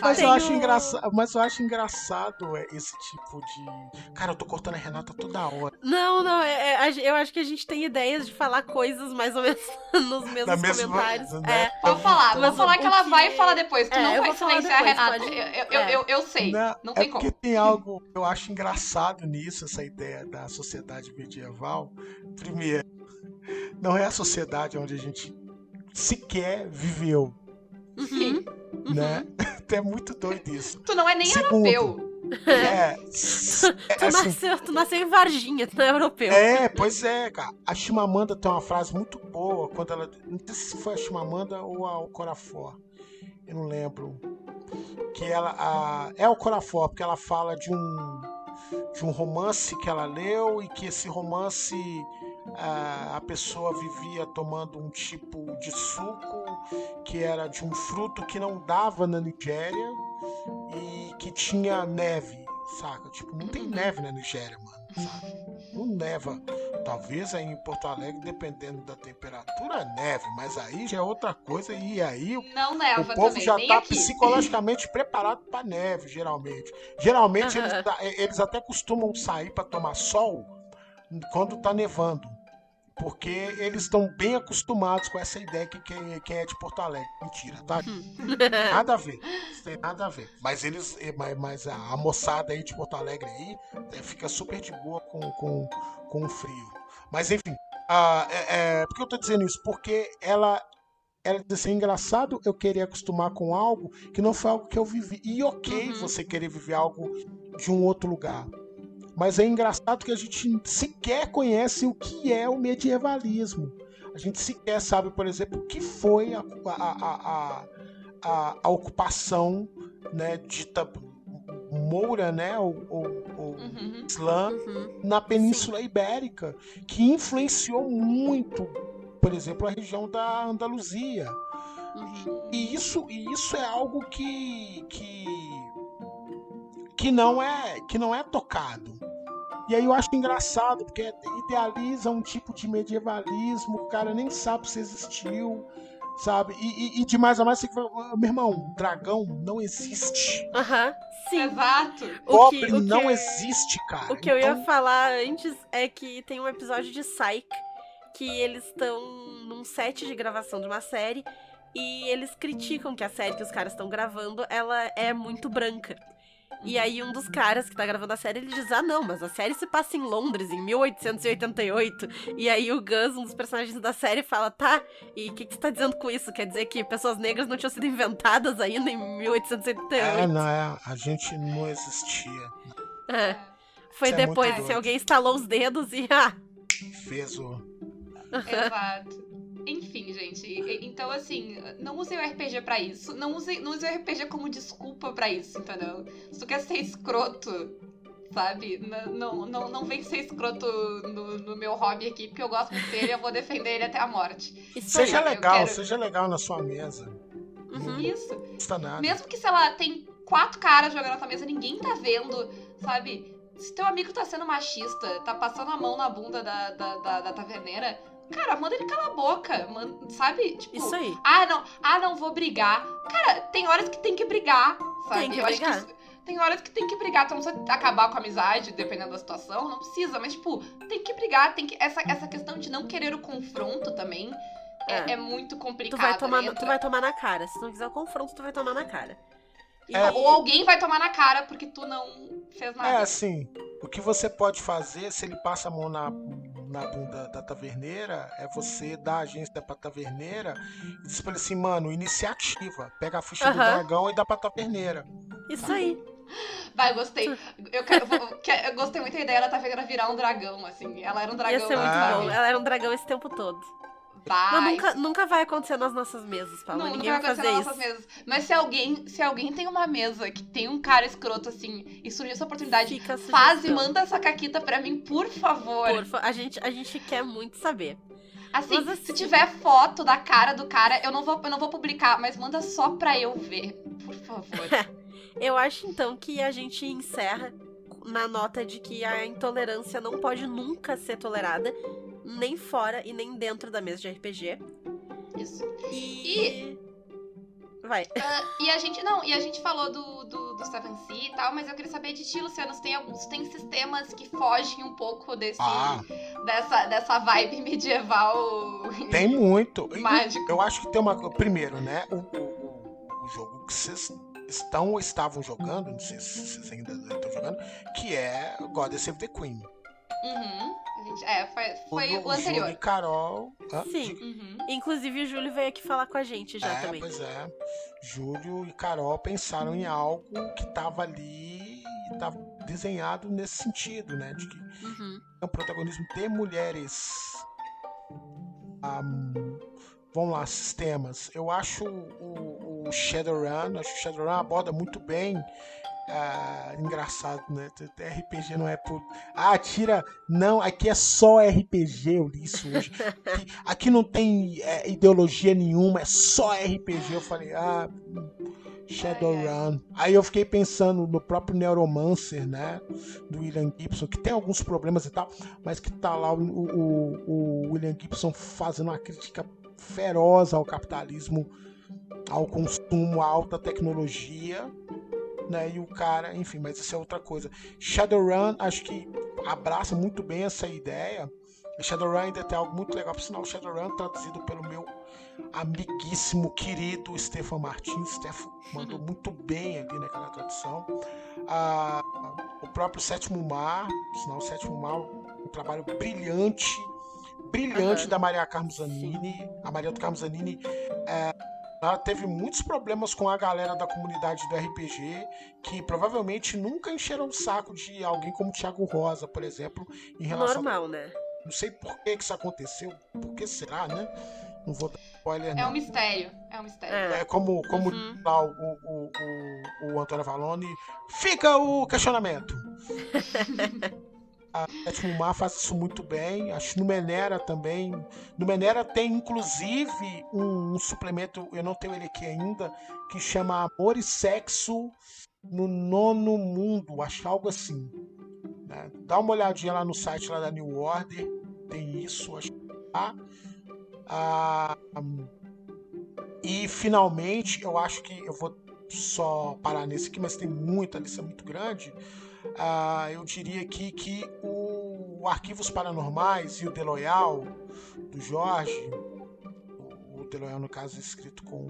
Mas eu, acho engraçado, mas eu acho engraçado é, esse tipo de. Cara, eu tô cortando a Renata toda hora. Não, não, é- é, eu acho que a gente tem ideias de falar coisas mais ou menos nos mesmos mesma- comentários. né? É. Pode falar, vamos falar que ela que- vai falar depois. Tu É, não vai vou silenciar a Renata. pode- Eu, eu, é. eu, eu sei. Não, Não é tem porque como. tem algo que eu acho engraçado nisso, essa ideia da sociedade medieval. Primeiro, não é a sociedade onde a gente sequer viveu, Sim. Uhum. É muito doido isso. Tu não é nem Segundo, europeu. É, é, Tu, assim, nasceu, tu nasceu em Varginha, tu não é europeu. É, pois é, cara. A Chimamanda tem uma frase muito boa quando ela. Não sei se foi a Chimamanda ou a Corafor. Eu não lembro. Que ela. A, é o Corafor, porque ela fala de um. De um romance que ela leu e que esse romance a, pessoa vivia tomando um tipo de suco que era de um fruto que não dava na Nigéria e que tinha neve, saca? Tipo, não tem neve na Nigéria, mano, sabe? Não neva. Talvez aí em Porto Alegre, dependendo da temperatura, neve, mas aí já é outra coisa e aí o Não neva o povo também, já tá aqui. psicologicamente preparado pra neve, geralmente. Geralmente Aham. eles, eles até costumam sair pra tomar sol quando tá nevando. Porque eles estão bem acostumados com essa ideia que quem, quem é de Porto Alegre. Mentira, tá? Nada a ver. Isso tem nada a ver. Mas eles. eh, Mas, a, moçada aí de Porto Alegre aí eh, fica super de boa com, com, com o frio. Mas enfim. ah, é, é, por que eu tô dizendo isso? Porque ela. Diz assim, engraçado eu querer acostumar com algo que não foi algo que eu vivi. E ok Uhum. você querer viver algo de um outro lugar. Mas é engraçado que a gente sequer conhece o que é o medievalismo. A gente sequer sabe, por exemplo, o que foi a, a, a, a, ocupação né, dita moura, né, ou, ou- ou Uhum. islã, Uhum. na Península Ibérica, que influenciou muito, por exemplo, a região da Andaluzia. Uhum. E isso, e isso é algo que, que que não é que não é tocado. E aí eu acho engraçado porque idealiza um tipo de medievalismo, que o cara nem sabe se existiu, sabe? E, e, e de mais a mais você fala, meu irmão, dragão não existe. Aham. Sim. Exato. O que, Goblin o que, não existe, cara. o que eu ia Então, falar antes é que tem um episódio de Psyche que eles estão num set de gravação de uma série e eles criticam que a série que os caras estão gravando ela é muito branca. E aí um dos caras que tá gravando a série, ele diz, ah não, mas a série se passa em Londres, em 1888. E aí o Gus, um dos personagens da série, fala, tá, e o que, que você tá dizendo com isso? Quer dizer que pessoas negras não tinham sido inventadas ainda em 1888? É, não, é, a gente não existia. É. Foi Isso é depois, doido. se alguém estalou os dedos e, ah, Fez o. Exato. Enfim, gente. Então, assim, não usem o RPG pra isso. Não usem, não usem o RPG como desculpa pra isso, entendeu? Se tu quer ser escroto, sabe? Não, não, não vem ser escroto no, no meu hobby aqui, porque eu gosto muito dele e eu vou defender ele até a morte. Isso Seja aí. legal, quero- seja legal na sua mesa. Uhum. Isso. Não custa nada. Mesmo que, sei lá, tem quatro caras jogando na tua mesa, ninguém tá vendo, sabe? Se teu amigo tá sendo machista, tá passando a mão na bunda da, da, da, da taverneira, cara, manda ele calar a boca, man- sabe? Tipo, Isso aí. ah, não, ah, não vou brigar. Cara, tem horas que tem que brigar, sabe? Tem que Eu acho brigar. isso- tem horas que tem que brigar, tu não precisa acabar com a amizade, dependendo da situação, não precisa, mas, tipo, tem que brigar, tem que. Essa, essa questão de não querer o confronto também é, É. é muito complicado. Tu vai, tomar, entra- tu vai tomar na cara. Se não quiser o confronto, tu vai tomar na cara. E- É. Ou alguém vai tomar na cara porque tu não fez nada. É assim, o que você pode fazer se ele passa a mão na, na bunda da taverneira é você dar a agência pra taverneira e dizer pra ele assim, mano, iniciativa. Pega a ficha do Aham. dragão e dá pra taverneira. Isso aí. Vai, gostei. Eu, quero, eu gostei muito da ideia da taverneira virar um dragão, assim. Ela era um dragão. Ia ser muito Ah. bom. Ela era um dragão esse tempo todo. Mas nunca, nunca vai acontecer nas nossas mesas, Paula. Não, Ninguém nunca vai acontecer nas isso. nossas mesas. Mas se alguém, se alguém tem uma mesa que tem um cara escroto assim e surgiu essa oportunidade, faz e manda essa caquita pra mim, por favor. Por fa- a, gente, a gente quer muito saber. Assim, assim- se tiver foto da cara do cara, eu não vou, eu não vou publicar, mas manda só pra eu ver, por favor. Eu acho então que a gente encerra na nota de que a intolerância não pode nunca ser tolerada, nem fora e nem dentro da mesa de RPG. Isso. E. Vai. Ah, e a gente, não, e a gente falou do, do, do Seven Sea e tal, mas eu queria saber de ti, Luciano, se tem alguns, tem sistemas que fogem um pouco desse, Ah, dessa, dessa vibe medieval tem muito. E- mágico. Eu acho que tem uma. Primeiro, né? O, o, jogo que vocês estão ou estavam jogando, não sei se vocês ainda estão jogando, que é God Save the Queen. Uhum. A gente- é, foi, foi o, o anterior. Júlio e Carol. Sim. Diga- Uhum. Inclusive o Júlio veio aqui falar com a gente já é, também. pois é. Júlio e Carol pensaram em algo que estava ali e estava desenhado nesse sentido, né? De que Uhum. é um protagonismo de mulheres. Vamos lá, sistemas. Eu acho o, o Shadowrun, acho que o Shadowrun aborda muito bem. Ah, engraçado, né? RPG não é por. Ah, tira. Não, aqui é só RPG, eu li isso hoje. Aqui, aqui não tem é, ideologia nenhuma, é só RPG. Eu falei, ah. Shadowrun. Aí eu fiquei pensando no próprio Neuromancer, né? Do William Gibson, que tem alguns problemas e tal, mas que tá lá o, o- o William Gibson fazendo uma crítica feroz ao capitalismo, ao consumo, à alta tecnologia, né? E o cara, enfim, mas isso é outra coisa. Shadowrun, acho que abraça muito bem essa ideia. Shadowrun ainda tem algo muito legal, por sinal, Shadowrun traduzido pelo meu amiguíssimo, querido Stefan Martins. Stefan mandou muito bem ali naquela tradução. Ah, o próprio Sétimo Mar, por sinal, o Sétimo Mar, um trabalho brilhante, brilhante Aham. da Maria Carmo Zanini. A Maria do Carmo Zanini é, ela teve muitos problemas com a galera da comunidade do RPG, que provavelmente nunca encheram o saco de alguém como Thiago Rosa, por exemplo, em relação. Normal, né? Não sei por que que isso aconteceu, por que será, né? Não vou dar spoiler, É não. um mistério. É um mistério. É. É como, como Uhum. lá o, o, o, o Antônio Avalone, fica o questionamento. A Sétimo Mar faz isso muito bem. Acho que no Menera também. No Menera tem inclusive um, um suplemento, eu não tenho ele aqui ainda, que chama Amor e Sexo no Nono Mundo. Acho algo assim. né? Dá uma olhadinha lá no site lá da New Order. Tem isso, acho que tá. Ah, e finalmente, eu acho que eu vou só parar nesse aqui, mas tem muita lista muito grande. Ah, eu diria aqui que o, Arquivos Paranormais e o Deloyal, do Jorge, Deloyal, no caso, escrito com,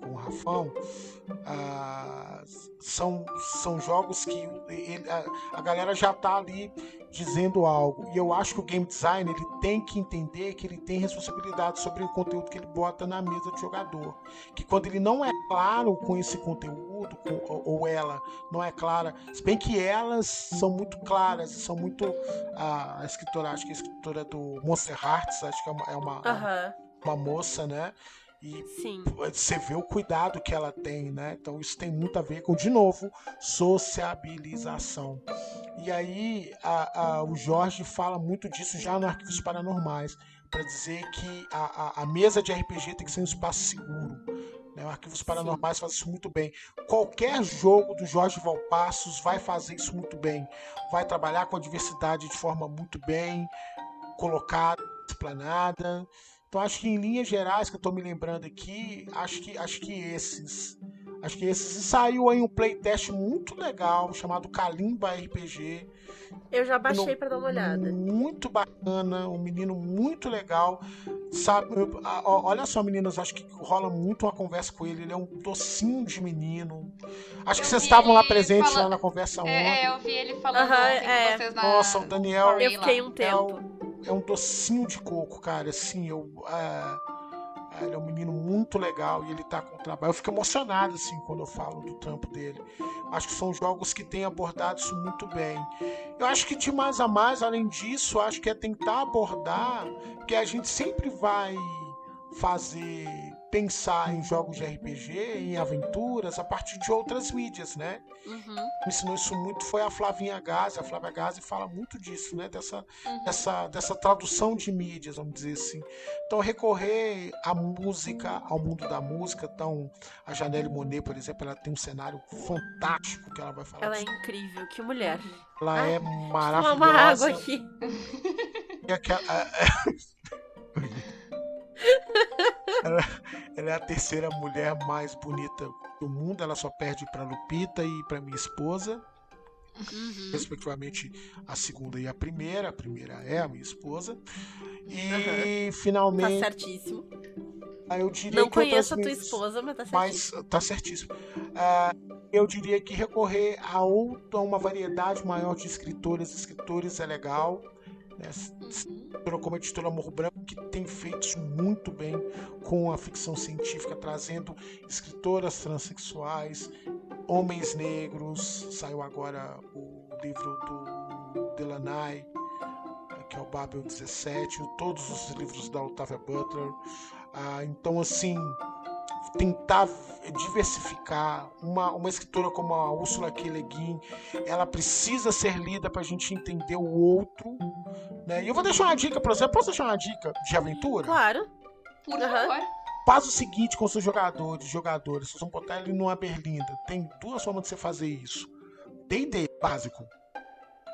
com o Rafão, ah, são, são jogos que ele- a, a galera já tá ali dizendo algo. E eu acho que o game design ele tem que entender que ele tem responsabilidade sobre o conteúdo que ele bota na mesa do jogador. Que quando ele não é claro com esse conteúdo, com- ou, ou ela não é clara, se bem que elas são muito claras, são muito. A, a escritora, acho que é a escritora do Monster Hearts, acho que é uma, é uma. Uma moça, né? E Sim. você vê o cuidado que ela tem, né? Então isso tem muito a ver com, de novo, sociabilização. E aí a- a- o Jorge fala muito disso já no Arquivos Paranormais, para dizer que a, a- mesa de RPG tem que ser um espaço seguro. Né? O Arquivos Paranormais faz isso muito bem. Qualquer jogo do Jorge Valpassos vai fazer isso muito bem. Vai trabalhar com a diversidade de forma muito bem colocada, explanada. Então acho que em linhas gerais que eu estou me lembrando aqui, acho que acho que esses, acho que esses e saiu aí um playtest muito legal chamado Kalimba RPG, Eu já baixei pra dar uma olhada. muito bacana, um menino muito legal. Sabe, eu- olha só, meninas, acho que rola muito uma conversa com ele. Ele é um docinho de menino. Acho que Eu vocês vi estavam lá presentes fala- lá na conversa ontem. É, é, eu vi ele falando ontem é. com vocês na Nossa, o Daniel- Eu fiquei um tempo. É um docinho de coco, cara. Assim, eu. é, ele é um menino muito legal e ele tá com trabalho. Eu fico emocionado, assim, quando eu falo do trampo dele. Acho que são jogos que têm abordado isso muito bem. Eu acho que de mais a mais, além disso, acho que é tentar abordar que a gente sempre vai fazer pensar em jogos de RPG, em aventuras, a partir de outras mídias, né? Uhum. me ensinou isso muito foi a Flavinha Gazi. A Flávia Gazi fala muito disso, né? Dessa, Uhum. dessa, dessa tradução de mídias, vamos dizer assim. Então, recorrer à música, ao mundo da música. Então, a Janelle Monet, por exemplo, ela tem um cenário fantástico que ela vai falar. Ela é disso. incrível, que mulher. Ela Ai, é maravilhosa. uma água aqui. E aquela- ela, ela é a terceira mulher mais bonita do mundo. Ela só perde para Lupita e para minha esposa. Uhum. respectivamente a segunda e a primeira. A primeira é a minha esposa. E Aham. Tá finalmente, certíssimo. eu diria Não que conheço a tua vezes- esposa, mas tá Mas certíssimo. tá certíssimo. Ah, eu diria que recorrer a outra, uma variedade maior de escritoras e escritores é legal. Né? Uhum. Editora como a editora Morro Branco, que tem feito isso muito bem com a ficção científica, trazendo escritoras transexuais, homens negros. Saiu agora o livro do Delaney, que é o Babel 17, todos os livros da Octavia Butler. Ah, então, assim, tentar diversificar. Uma, uma escritora como a Ursula K. Le Guin, ela precisa ser lida para a gente entender o outro. Né? E eu vou deixar uma dica para você. Posso deixar uma dica de aventura? Claro. Por favor. Faz o seguinte com seus jogadores, jogadores. Vocês vão botar ele numa berlinda. Tem duas formas de você fazer isso. D&D, básico.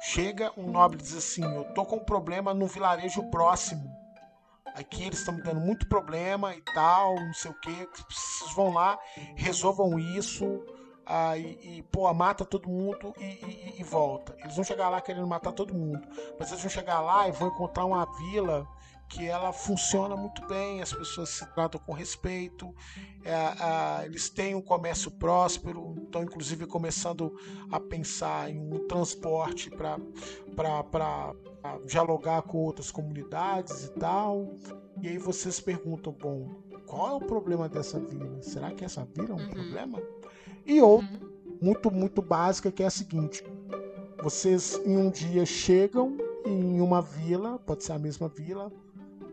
Chega um nobre e diz assim, eu tô com um problema no vilarejo próximo. Aqui eles estão me dando muito problema e tal, não sei o que. Vocês vão lá, resolvam isso. ah, e, e, pô, mata todo mundo e, e- e volta. Eles vão chegar lá querendo matar todo mundo. Mas eles vão chegar lá e vão encontrar uma vila que ela funciona muito bem, as pessoas se tratam com respeito, é, eles têm um comércio próspero, estão inclusive começando a pensar em um transporte para dialogar com outras comunidades e tal. E aí vocês perguntam, bom, qual é o problema dessa vila? Será que essa vila é um Uhum. problema? E outra, muito, muito básica, que é a seguinte: vocês em um dia chegam em uma vila, pode ser a mesma vila,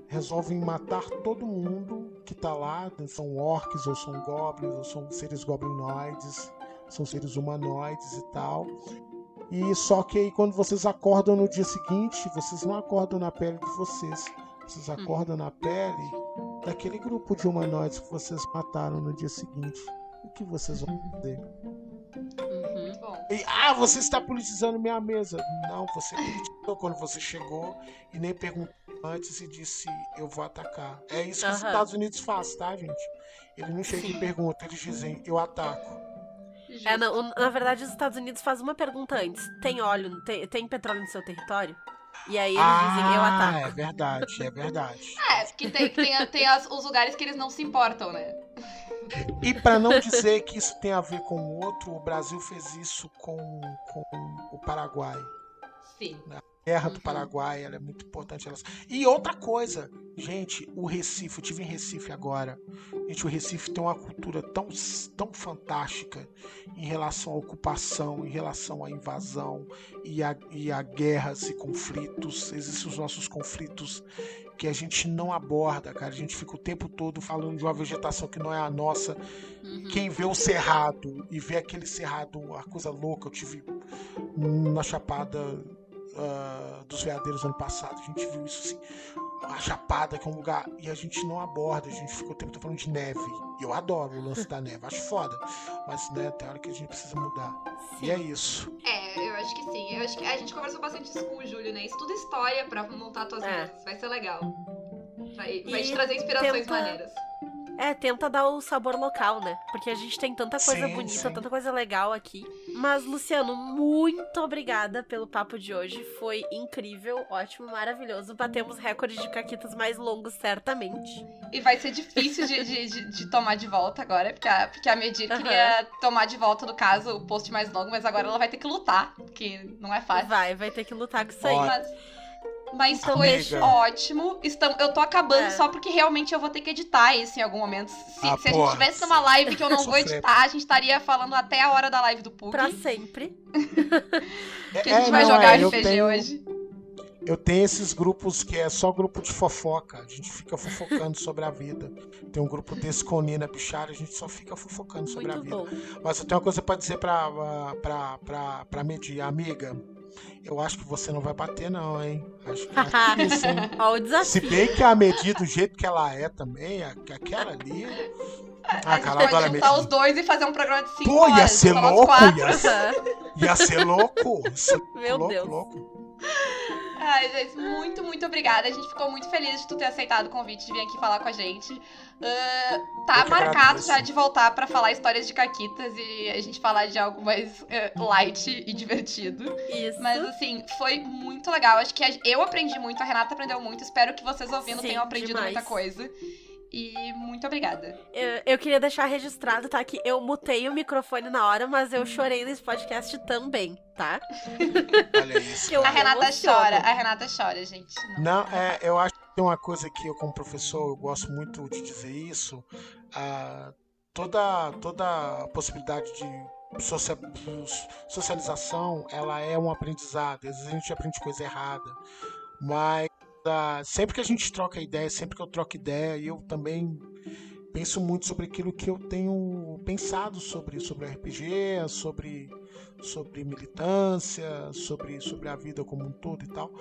resolvem matar todo mundo que tá lá, são orcs, ou são goblins, ou são seres goblinoides, são seres humanoides e tal. E só que aí quando vocês acordam no dia seguinte, vocês não acordam na pele de vocês, vocês acordam na pele daquele grupo de humanoides que vocês mataram no dia seguinte. O que vocês vão fazer? Uhum. E, ah, você está politizando minha mesa. Não, você politizou quando você chegou e nem perguntou antes e disse eu vou atacar. É isso que os Aham. Estados Unidos faz, tá, gente? Ele não chega Sim. e pergunta, eles dizem eu ataco. É, na, o- na verdade, os Estados Unidos fazem uma pergunta antes. Tem óleo, tem, tem petróleo no seu território? E aí eles dizem, eu ah, ataco. é verdade, é verdade. É, que tem, tem, tem as- os lugares que eles não se importam, né? E para não dizer que isso tem a ver com o outro, o Brasil fez isso com, com o Paraguai. Sim. Guerra do Uhum. Paraguai, ela é muito importante. Ela... E outra coisa, gente, o Recife, eu tive em Recife agora. Gente, o Recife tem uma cultura tão, tão fantástica em relação à ocupação, em relação à invasão e a, e a guerras e conflitos. Existem os nossos conflitos que a gente não aborda, cara. A gente fica o tempo todo falando de uma vegetação que não é a nossa. Uhum. Quem vê o cerrado e vê aquele cerrado, uma coisa louca, eu tive na Chapada ah, dos Veadeiros ano passado, a gente viu isso assim. A Chapada, que é um lugar. E a gente não aborda, a gente fica o tempo todo falando de neve. E eu adoro o lance da neve, acho foda. Mas, né, tem hora que a gente precisa mudar. E é isso. É, eu acho que sim. Eu acho que a gente conversou bastante isso com o Júlio, né? Estuda história pra montar tuas É. mesas. Vai ser legal. Vai, vai te trazer inspirações tenta- maneiras. É, tenta dar o sabor local, né? Porque a gente tem tanta coisa Sim, bonita, sim. tanta coisa legal aqui. Mas, Luciano, muito obrigada pelo papo de hoje. Foi incrível, ótimo, maravilhoso. Batemos recorde de caquitas mais longos, certamente. E vai ser difícil de, de, de- de tomar de volta agora, porque a, porque a Medir Aham. queria tomar de volta, no caso, o post mais longo, mas agora ela vai ter que lutar, porque não é fácil. Vai, vai ter que lutar com isso aí. Mas, mas Então foi deixa. ótimo. Estamos, eu tô acabando É. só porque realmente eu vou ter que editar isso em algum momento. Se, Ah, se a gente porra. tivesse numa live que eu não vou editar, a gente estaria falando até a hora da live do Pug. Pra sempre. Que a gente vai não, jogar é, RPG tenho- hoje. Eu tenho esses grupos que é só grupo de fofoca. A gente fica fofocando sobre a vida. Tem um grupo desse com Nina Bichara, a gente só fica fofocando sobre a Muito vida. bom. Mas eu tenho uma coisa pra dizer pra, pra, pra, pra medir. Amiga, eu acho que você não vai bater, não, hein? Acho que isso, hein? Ó, o Se desafio. bem que a medir do jeito que ela é também, a- que aquela ali. a Ah, gente cara, pode adoro a juntar os dois e fazer um programa de cinco Pô, ia horas. ser só nós louco, quatro. ia ser, ia ser louco. Ia ser Meu louco, Deus. louco. Ai, gente, muito, muito obrigada. A gente ficou muito feliz de tu ter aceitado o convite de vir aqui falar com a gente. Ah, tá marcado já de voltar pra falar histórias de caquitas e a gente falar de algo mais eh, light e divertido. Isso. Mas assim, foi muito legal. Acho que eu aprendi muito, a Renata aprendeu muito. Espero que vocês ouvindo Sim, tenham aprendido demais. muita coisa. E muito obrigada. Eu, eu queria deixar registrado, tá? Que eu mutei o microfone na hora, mas eu chorei nesse podcast também, tá? Olha isso. Eu A Renata emociono. chora, a Renata chora, gente. Não. Não, é, eu acho tem uma coisa que eu, como professor, eu gosto muito de dizer isso. toda, toda possibilidade de socia- socialização, ela é um aprendizado. Às vezes a gente aprende coisa errada. Mas ah, sempre que a gente troca ideia, sempre que eu troco ideia, eu também penso muito sobre aquilo que eu tenho pensado sobre, sobre RPG, sobre, sobre militância, sobre, sobre a vida como um todo e tal.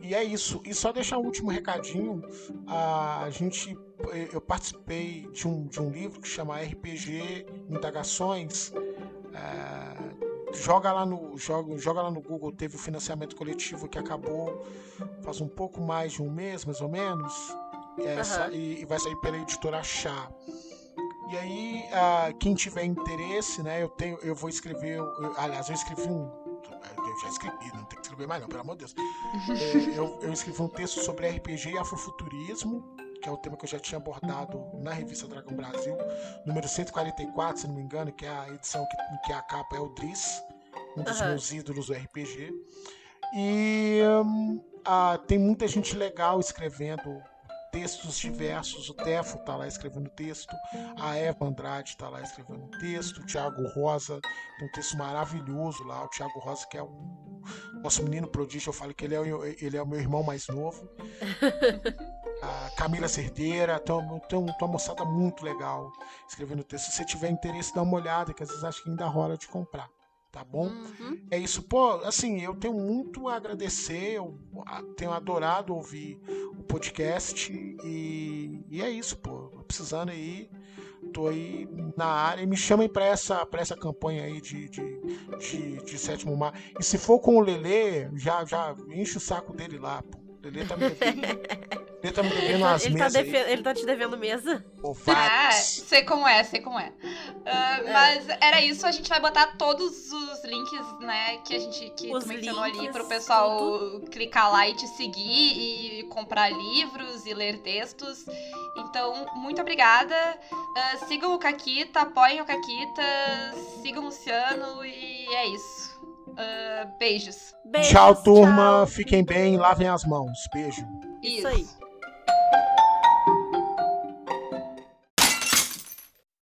E é isso. E só deixar um último recadinho. A gente, eu participei de um, de um livro que chama RPG Indagações. É, joga lá no joga, joga lá no Google. Teve o financiamento coletivo que acabou faz um pouco mais de um mês, mais ou menos. Sa- e, e vai sair pela editora Chá. E aí, ah, quem tiver interesse, né? Eu tenho, eu vou escrever. eu- aliás, eu escrevi um. Já escrevi, não tem que escrever mais não, pelo amor de Deus. É, eu, eu escrevi um texto sobre RPG e afrofuturismo, que é o tema que eu já tinha abordado na revista Dragão Brasil, número 144, se não me engano, que é a edição que, que a capa é o Driss, um dos Aham. meus ídolos do RPG. E hum, ah, tem muita gente legal escrevendo textos diversos. O Tefo tá lá escrevendo texto, a Eva Andrade tá lá escrevendo texto, o Thiago Rosa tem um texto maravilhoso lá. O Thiago Rosa, que é o nosso menino prodígio, eu falo que ele é, o- ele é o meu irmão mais novo. A Camila Cerdeira, tem, uma- um- tem uma moçada muito legal escrevendo texto. Se você tiver interesse, dá uma olhada, que às vezes acho que ainda rola de comprar. Tá bom? Uhum. É isso, pô, assim, eu tenho muito a agradecer, eu tenho adorado ouvir o podcast e, e é isso, pô, precisando aí, tô aí na área e me chamem pra essa, pra essa campanha aí de, de, de, de sétimo mar. E se for com o Lelê, já, já enche o saco dele lá, pô. O Lelê tá me devendo, Lelê tá me devendo Ele, tá, umas ele, tá ele tá te devendo mesa? pô, Ah, sei como é, sei como é. É. Mas era isso, a gente vai botar todos os links, né, que a gente que Os tu mencionou ali pro pessoal clicar lá e te seguir e comprar livros e ler textos. Então, muito obrigada. Ah, sigam o Caquita, apoiem o Caquita, sigam o Luciano e é isso. Ah, beijos. Beijos, tchau, turma. tchau. Fiquem bem, lavem as mãos. Beijo. Isso aí.